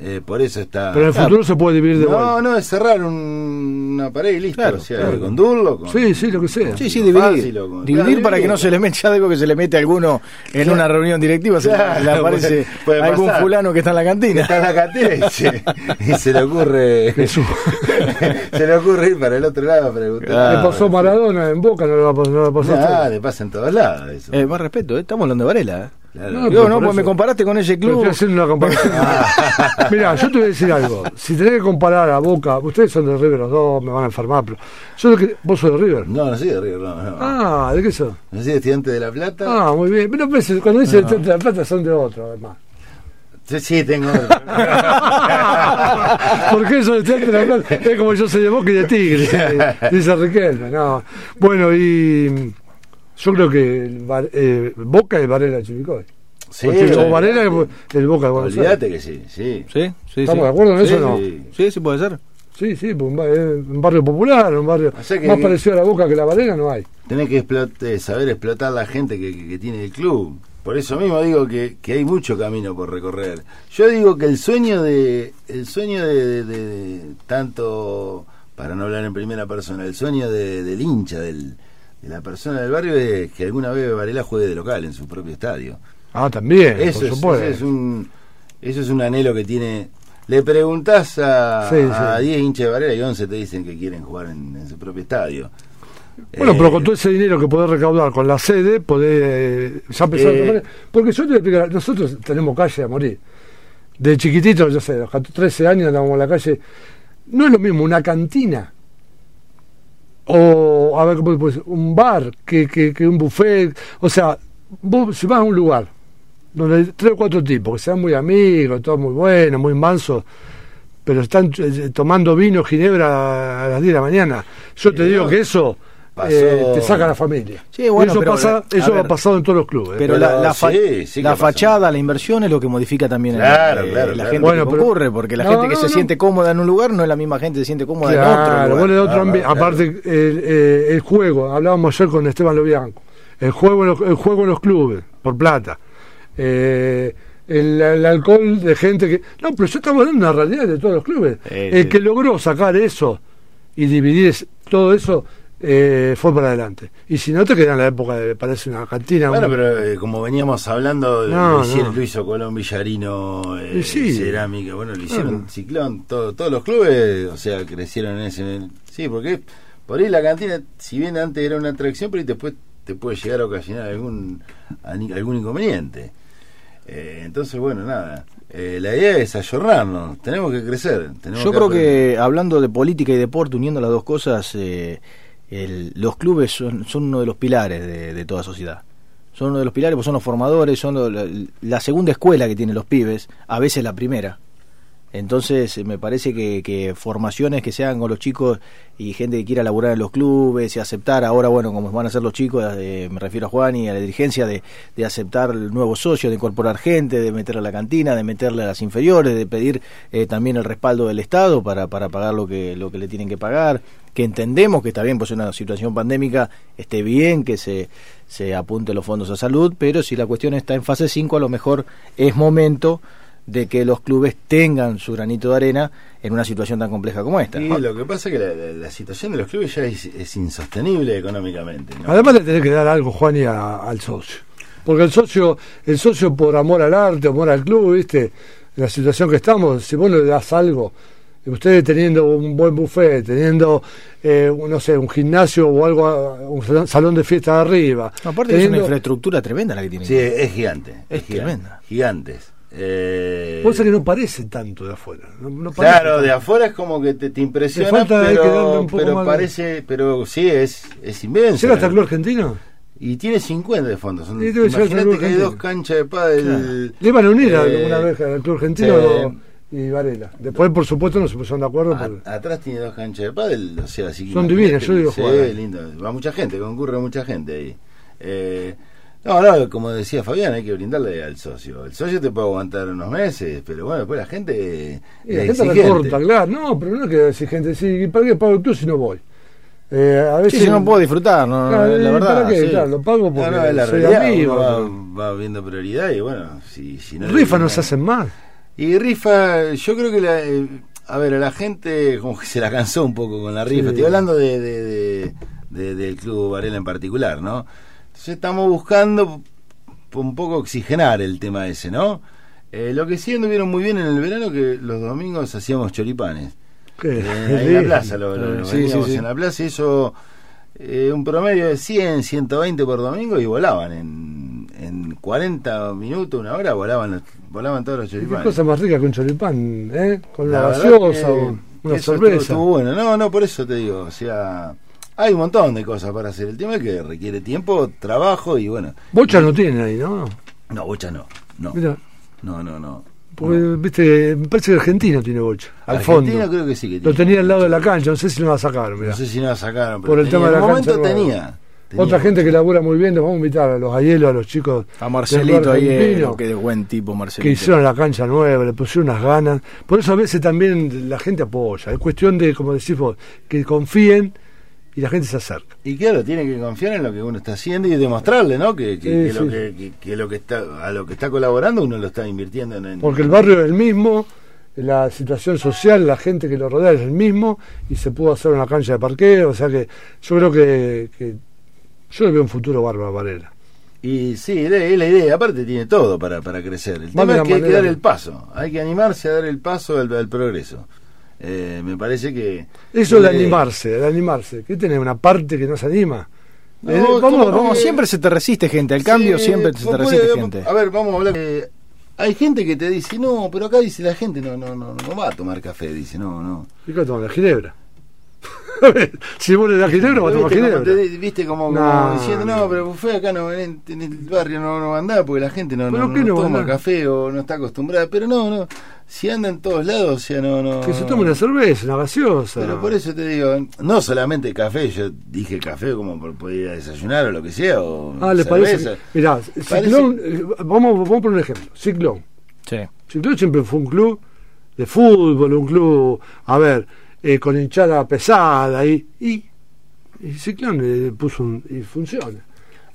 Eh, por eso está... Pero en el Claro, futuro se puede dividir de No, vuelta. no, es cerrar un- una pared y listo. Claro, o sea, claro. con Durlo, con... Sí, sí, lo que sea. Sí, sí, dividir. fácil o con- dividir Claro, para que no se le mete, ya digo que se le mete a alguno en una reunión directiva, se le aparece puede- puede algún pasar. fulano que está en la cantina. está en la cantina y se, y se le ocurre Jesús. (laughs) se le ocurre ir para el otro lado a preguntar. Le pasó Maradona en Boca, no le va a pasar. No le Nah, pasa en todos lados eso. Eh, más respeto, ¿eh? estamos hablando de Varela. Claro. no, pero no, pues me comparaste con ese club. estoy haciendo una (laughs) comparación. Mira, yo te voy a decir algo. Si tenés que comparar a Boca, ustedes son de River los dos, me van a enfermar, pero yo que vos sos de River. No, no soy de River, no, no. Ah, ¿de qué sos? No soy estudiante de La Plata. Ah, muy bien. Pero pues, cuando dice el Tente de la Plata son de otro, además. Sí, sí, tengo. (laughs) Porque eso de Tente de la Plata es como yo soy de Boca y de Tigre, (laughs) dice Riquelme. No. Bueno, y yo creo que eh, Boca es Varela de Chivicoy. sí, o, Varela es el Boca de Buenos. Olvídate que sí, sí. Sí, sí, ¿Estamos sí. de acuerdo en eso Sí, o no? sí. Sí, puede ser. Sí, sí, pues un, ba- un barrio popular, un barrio O sea que- más parecido a la Boca que la Varela no hay. Tenés que explot- saber explotar la gente que, que- que tiene el club. Por eso mismo digo que, que hay mucho camino por recorrer. Yo digo que el sueño de el sueño de, de- de- tanto para no hablar en primera persona, el sueño de- del hincha, del, de la persona del barrio es que alguna vez Varela juegue de local en su propio estadio. Ah, también, Eso por es, supuesto. eso es un eso es un anhelo que tiene. Le preguntás a, Sí, a sí. 10 hinchas de Varela y 11 te dicen que quieren jugar en, en su propio estadio. Bueno, Eh, pero con todo ese dinero que podés recaudar con la sede, podés eh, ya empezar a Eh. tomar- Porque yo te voy a explicar, nosotros tenemos calle a morir. De chiquitito, yo sé, a los 14, 13 años andábamos en la calle. No es lo mismo una cantina o, a ver, ¿cómo decir? un bar que, que, que un buffet. O sea, vos si vas a un lugar donde hay tres o cuatro tipos que sean muy amigos, todos muy buenos, muy mansos, pero están eh, tomando vino, ginebra a las 10 de la mañana. Yo te digo que eso eh, te saca la familia. Sí, bueno, eso pero pasa, la- a eso ver, ha pasado en todos los clubes. ¿eh? Pero, Pero la, la, fa- sí, sí que la pasa. fachada, la inversión es lo que modifica también el- Claro, eh, claro, la claro. gente Bueno, que pero- concurre, porque la No, gente que no, se no. siente cómoda en un lugar no es la misma gente que se siente cómoda en Claro, otro lugar. otro Claro, claro. Aparte, el, eh, el juego, hablábamos ayer con Esteban Lobianco, el juego, en los, el juego en los clubes, por plata. Eh, el, el alcohol de gente que. No, pero yo estamos hablando de una realidad de todos los clubes. El sí. que logró sacar eso y dividir todo eso eh, fue para adelante. Y si no, te queda en la época de, parece una cantina. Bueno, un- pero eh, como veníamos hablando, No, lo hicieron- no. lo hizo Colón Villarino, eh, sí. Cerámica, bueno, lo hicieron. Ciclón, todo- todos los clubes, o sea, crecieron en ese... Sí, porque por ahí la cantina, si bien antes era una atracción, pero después te puede llegar a ocasionar algún, algún inconveniente. Eh, entonces, bueno, nada. eh, la idea es ayornarnos, tenemos que crecer. Tenemos Yo creo aprender. que hablando de política y deporte, uniendo las dos cosas, eh, el- los clubes son, son uno de los pilares de, de toda sociedad. Son uno de los pilares, pues son los formadores, son la, la segunda escuela que tienen los pibes, a veces la primera. Entonces, eh, me parece que, que formaciones que se hagan con los chicos y gente que quiera laburar en los clubes y aceptar, ahora, bueno, como van a ser los chicos, eh, me refiero a Juan y a la dirigencia, de, de aceptar nuevos socios, de incorporar gente, de meterle a la cantina, de meterle a las inferiores, de pedir eh, también el respaldo del Estado para, para pagar lo que, lo que le tienen que pagar, que entendemos que está bien, pues una situación pandémica, esté bien que se, se apunte los fondos a salud, pero si la cuestión está en fase 5, a lo mejor es momento de que los clubes tengan su granito de arena en una situación tan compleja como esta. Y lo que pasa es que la, la- la situación de los clubes ya es, es insostenible económicamente. ¿no? Además le tenés que dar algo, Juan, y a- al socio. Porque el socio, el socio por amor al arte, amor al club, ¿viste? En la situación que estamos, si vos no le das algo, ustedes teniendo un buen buffet, teniendo, eh, un- no sé, un gimnasio o algo, un salón- de fiesta arriba. Aparte es una teniendo- infraestructura tremenda la que tienen. Sí, es gigante. Es gigante, tremenda. Gigantes. Eh, Cosa que no parece tanto de afuera. no- no parece claro, de afuera es como que te, te impresiona, falta pero, un poco pero más de- parece, pero sí, es, es inmenso. ¿Llega hasta el club argentino? Y tiene 50 de fondo. Son, imagínate que hay dos canchas de pádel. Le iban a unir Eh, alguna vez al club argentino y Varela. Después, por supuesto, no se pusieron de acuerdo. A- por- atrás tiene dos canchas de pádel, o sea, así Son divinas, yo digo sí, lindo. Va mucha gente, concurre mucha gente ahí. Eh, no, no, como decía Fabián, hay que brindarle al socio. El socio te puede aguantar unos meses, pero bueno, después la gente Y la gente exigente. recorta, claro. No, pero no es que decir gente, sí, ¿para qué pago el club si no voy? Eh, a Sí, veces, si no puedo disfrutar, no, no, Claro, la ¿y verdad. ¿Para qué? sí. Claro, lo pago porque No, la soy realidad, amigo. uno va, va viendo prioridad y bueno, si, si no... Rifa no no se hacen más. Y rifa, yo creo que la, eh, a ver, a la gente como que se la cansó un poco con la rifa. Sí. Estoy hablando de, de- de- de- del Club Varela en particular, ¿no? Entonces estamos buscando un poco oxigenar el tema ese, ¿no? Eh, lo que sí anduvieron muy bien en el verano que los domingos hacíamos choripanes. ¿Qué? Eh, en la plaza, lo, lo- lo Sí, sí, sí. en la plaza y eso, eh, un promedio de 100, 120 por domingo y volaban en, en 40 minutos, una hora, volaban, los- volaban todos los ¿Qué choripanes. cosa más rica que un choripán? ¿eh? Con La verdad gaseosa una cerveza. Estuvo, estuvo bueno. No, no, por eso te digo. O sea, hay un montón de cosas para hacer. El tema es que requiere tiempo, trabajo y bueno. Bocha no tiene ahí, ¿no? No, bocha no. No, Mira, no, no. no. porque, No. viste, me parece que Argentina tiene bocha. Al Argentina fondo. creo que sí que Lo tenía al lado de la cancha, no sé si lo va a sacar, mira. No sé si no la sacaron. Pero Por el tenía. tema de en la cancha momento nueva. tenía. tenía. Otra gente que labura muy bien, los vamos a invitar a los Ayelos, a los chicos A Marcelito ahí, eh, que de buen tipo que Marcelito. hicieron la cancha nueva, le pusieron unas ganas. Por eso a veces también la gente apoya. Es cuestión de, como decís vos, que confíen y la gente se acerca. Y claro, tiene que confiar en lo que uno está haciendo y demostrarle, ¿no? Que, que, Sí, que sí. lo que, que- que lo que está a lo que está colaborando uno lo está invirtiendo en. Porque el barrio es el mismo, la situación social, la gente que lo rodea es el mismo y se pudo hacer una cancha de parqueo. O sea que yo creo que, que yo le veo un futuro bárbaro a Varela. Y sí, es la idea. Aparte tiene todo para, para crecer. El tema es que hay que dar el paso. Hay que animarse a dar el paso al, al progreso. Eh, me parece que... Eso de eh, animarse, de animarse. ¿Qué tenés? ¿Una parte que no se anima? No, Eh, vamos, vamos, siempre se te resiste gente, al cambio siempre se te puede- resiste gente. A ver, vamos a hablar. eh, hay gente que te dice, no, pero acá dice la gente, no, no, no, no va a tomar café, dice, no, no. ¿Y qué toma? La ginebra. (laughs) si vos le das ginebra, va a tomar ¿Viste como, ginebra. te- viste como, como No, diciendo, no, pero fue acá no, en, en el barrio no, no anda porque la gente no, ¿Pero no, qué no no toma café o no está acostumbrada. Pero no, no, si anda en todos lados, o sea, no, no. Que se tome una cerveza, una gaseosa. Pero por eso te digo, no solamente café, yo dije café como por poder ir a desayunar o lo que sea, o Ah, ¿le cerveza. parece? Mirá, Parece- Ciclón, eh, vamos, vamos a poner un ejemplo. Ciclón. Sí. Ciclón siempre fue un club de fútbol, un club, a ver, eh, con hinchada pesada y, y, y Ciclón eh, puso un, y funciona.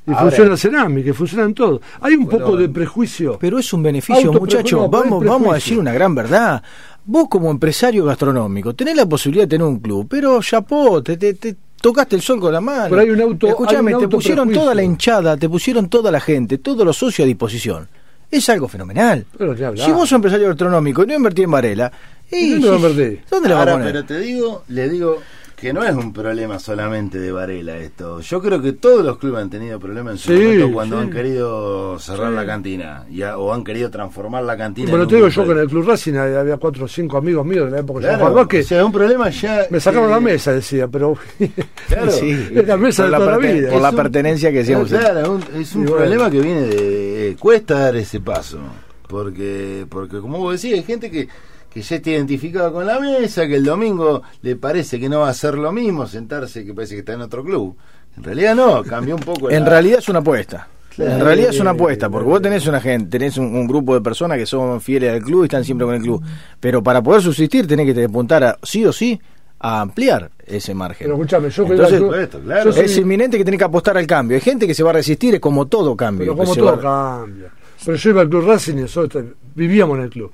Y Ahora- funciona cerámica, y funcionan todo. Hay un Bueno, poco de prejuicio. Pero es un beneficio, muchachos. no, vamos, vamos a decir una gran verdad. Vos como empresario gastronómico tenés la posibilidad de tener un club, pero chapó, te, te, te- tocaste el sol con la mano. Pero hay un auto- Escuchame, te pusieron prejuicio. toda la hinchada, te pusieron toda la gente, todos los socios a disposición. Es algo fenomenal. Pero. Si vos sos empresario gastronómico y no invertís en Varela, y, ¿Dónde va a invertir? ¿Dónde la va a Ahora, poner? pero te digo, le digo que no es un problema solamente de Varela esto. Yo creo que todos los clubes han tenido problemas en su Sí, momento cuando sí. han querido cerrar la cantina y o han querido transformar la cantina. Bueno, en te digo yo en el Club Racing había cuatro o cinco amigos míos de la época de Claro, Juan Vázquez, o sea, un problema ya. me sacaron eh, la mesa, decía, pero (laughs) Claro. Sí, es la mesa por de la toda la perten- vida. por la un- pertenencia que decíamos. Claro, un- es un Y bueno. problema que viene de, de- Cuesta dar ese paso. Porque, porque como vos decís, hay gente que, que ya está identificada con la mesa, que el domingo le parece que no va a ser lo mismo sentarse que parece que está en otro club. En realidad no, cambió un poco. (laughs) En la- realidad es una apuesta. Claro. En realidad es una apuesta, porque vos tenés una gente, tenés un, un grupo de personas que son fieles al club y están siempre con el club. Pero para poder subsistir tenés que te apuntar a, sí o sí a ampliar ese margen. Pero escuchame, yo que Entonces, club- esto, claro. soy- es inminente que tenés que apostar al cambio. Hay gente que se va a resistir, es como todo cambio. pero que como todo va- cambia. Pero yo iba al Club Racing y nosotros vivíamos en el club.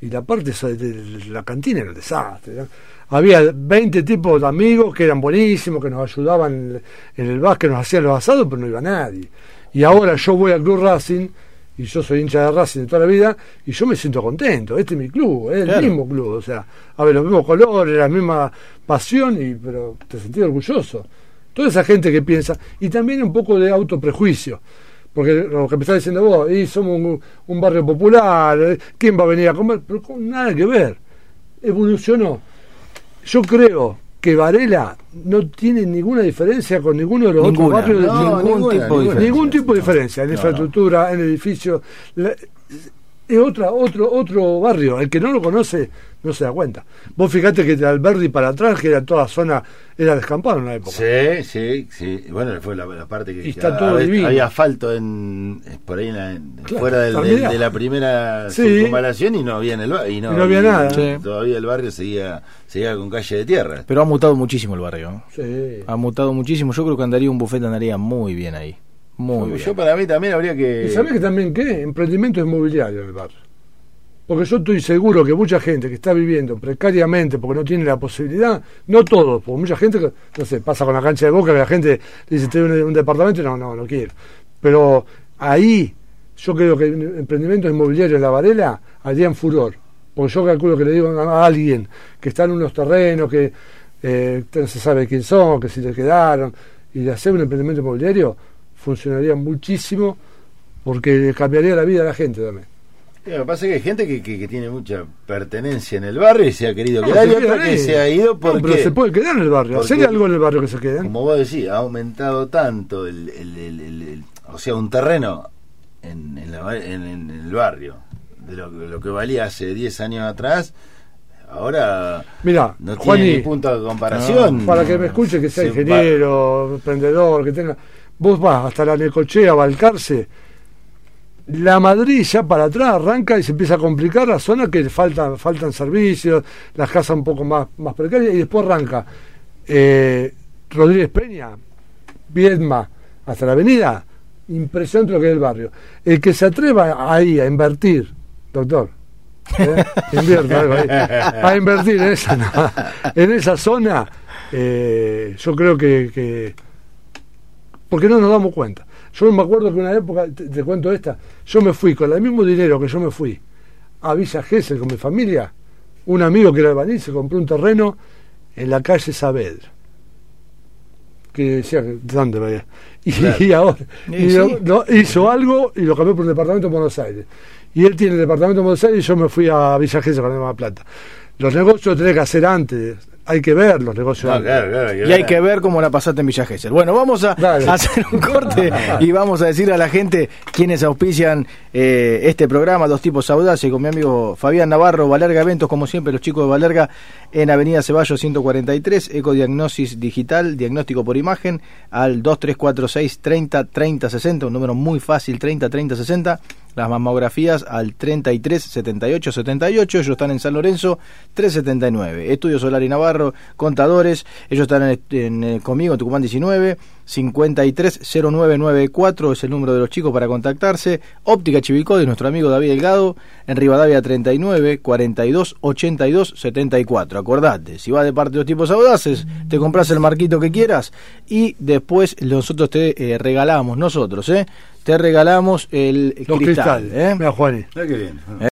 Y la parte de de la cantina era un desastre. ¿no? Había 20 tipos de amigos que eran buenísimos, que nos ayudaban en el básquet, nos hacían los asados, pero no iba nadie. Y ahora yo voy al Club Racing, y yo soy hincha de Racing de toda la vida, y yo me siento contento. Este es mi club, es Claro. el mismo club. O sea, a ver, los mismos colores, la misma pasión, y pero te sentís orgulloso. Toda esa gente que piensa, y también un poco de autoprejuicio. Porque lo que me estás diciendo vos, y somos un, un barrio popular, eh, ¿quién va a venir a comer? Pero con nada que ver. Evolucionó. Yo creo que Varela no tiene ninguna diferencia con ninguno de los Ninguna, otros barrios no, ningún ninguna, tipo de ninguna. diferencia. Ningún tipo de diferencia en infraestructura, en edificio. La- es otra, otro, otro barrio. El que no lo conoce no se da cuenta. Vos fijate que de Alberdi para atrás, que era toda zona, era descampado en una época. Sí, sí, sí. Bueno, fue la, la parte que, Y está todo a veces divino. había asfalto en, eh, por ahí en la- en- Claro, fuera del- de la primera Sí. circunvalación y no había en el y no, Y no había nada. Sí. Todavía el barrio seguía, seguía con calle de tierra. Pero ha mutado muchísimo el barrio. ¿no? Sí. Ha mutado muchísimo. Yo creo que andaría un buffet andaría muy bien ahí. Muy yo, bien. yo para mí también habría que. ¿Y sabés que también qué? Emprendimiento inmobiliario en el barrio. Porque yo estoy seguro que mucha gente que está viviendo precariamente porque no tiene la posibilidad, no todos, porque mucha gente, que, no sé, pasa con la cancha de boca que la gente dice, tengo un, un departamento y no, no, no quiero. Pero ahí yo creo que emprendimiento inmobiliario en la Varela harían furor. Porque yo calculo que le digo a alguien que está en unos terrenos que eh, no se sabe quién son, que si le quedaron, y de hacer un emprendimiento inmobiliario funcionaría muchísimo porque cambiaría la vida de la gente también. Lo que pasa es que hay gente que, que, que tiene mucha pertenencia en el barrio y se ha querido No, quedar se y otra que se ha ido No, porque, pero se puede quedar en el barrio, hacer algo en el barrio que se queden. como vos decís, ha aumentado tanto el, el- el- el- el- o sea, un terreno en, en la- en- en el barrio de lo, lo que valía hace 10 años atrás, ahora Mira, no tiene ni punto de comparación. para que me escuche que sea Se ingeniero, emprendedor, que tenga. Vos vas hasta la Necochea, Balcarce, la Madrid ya para atrás arranca y se empieza a complicar la zona que faltan, faltan servicios, las casas un poco más, más precarias, y después arranca eh, Rodríguez Peña, Viedma, hasta la avenida, impresionante lo que es el barrio. El que se atreva ahí a invertir, doctor, ¿eh? (laughs) invierta algo ahí, a invertir en esa, (laughs) en esa zona, eh, yo creo que, que porque no nos damos cuenta. Yo me acuerdo que una época, te, te cuento esta, yo me fui con el mismo dinero que yo me fui a Villa Gesell con mi familia, un amigo que era albañil se compró un terreno en la calle Saavedra. Que decía, que, ¿de dónde vaya? Y, Claro. y ahora Y y sí. lo- lo- hizo algo y lo cambió por un departamento en Buenos Aires. Y él tiene el departamento en Buenos Aires y yo me fui a Villa Gesell la misma plata. Los negocios tenés que hacer antes, hay que ver los negocios No, antes. claro, claro, Y hay que ver cómo la pasaste en Villa Gesell. Bueno, vamos a, Dale. a (laughs) hacer un corte y vamos a decir a la gente quienes auspician eh, este programa, Dos Tipos Audaces, con mi amigo Fabián Navarro, Valerga Eventos, como siempre, los chicos de Valerga, en Avenida Ceballos 143, Ecodiagnosis Digital, diagnóstico por imagen, al 2346 30 30 60, un número muy fácil, 30 30 60. Las mamografías al 33 78 78. Ellos están en San Lorenzo 379. Estudio Solar y Navarro, contadores. Ellos están en, en, eh, conmigo en Tucumán 19. 530994 es el número de los chicos para contactarse. Óptica Chivilcoy, nuestro amigo David Delgado, en Rivadavia 39 42 82 74. Acordate, si vas de parte de los tipos audaces, te compras el marquito que quieras y después nosotros te eh, regalamos, nosotros, ¿eh? Te regalamos el Los cristal. ¿eh? Mira, Juaní. Mira qué bien.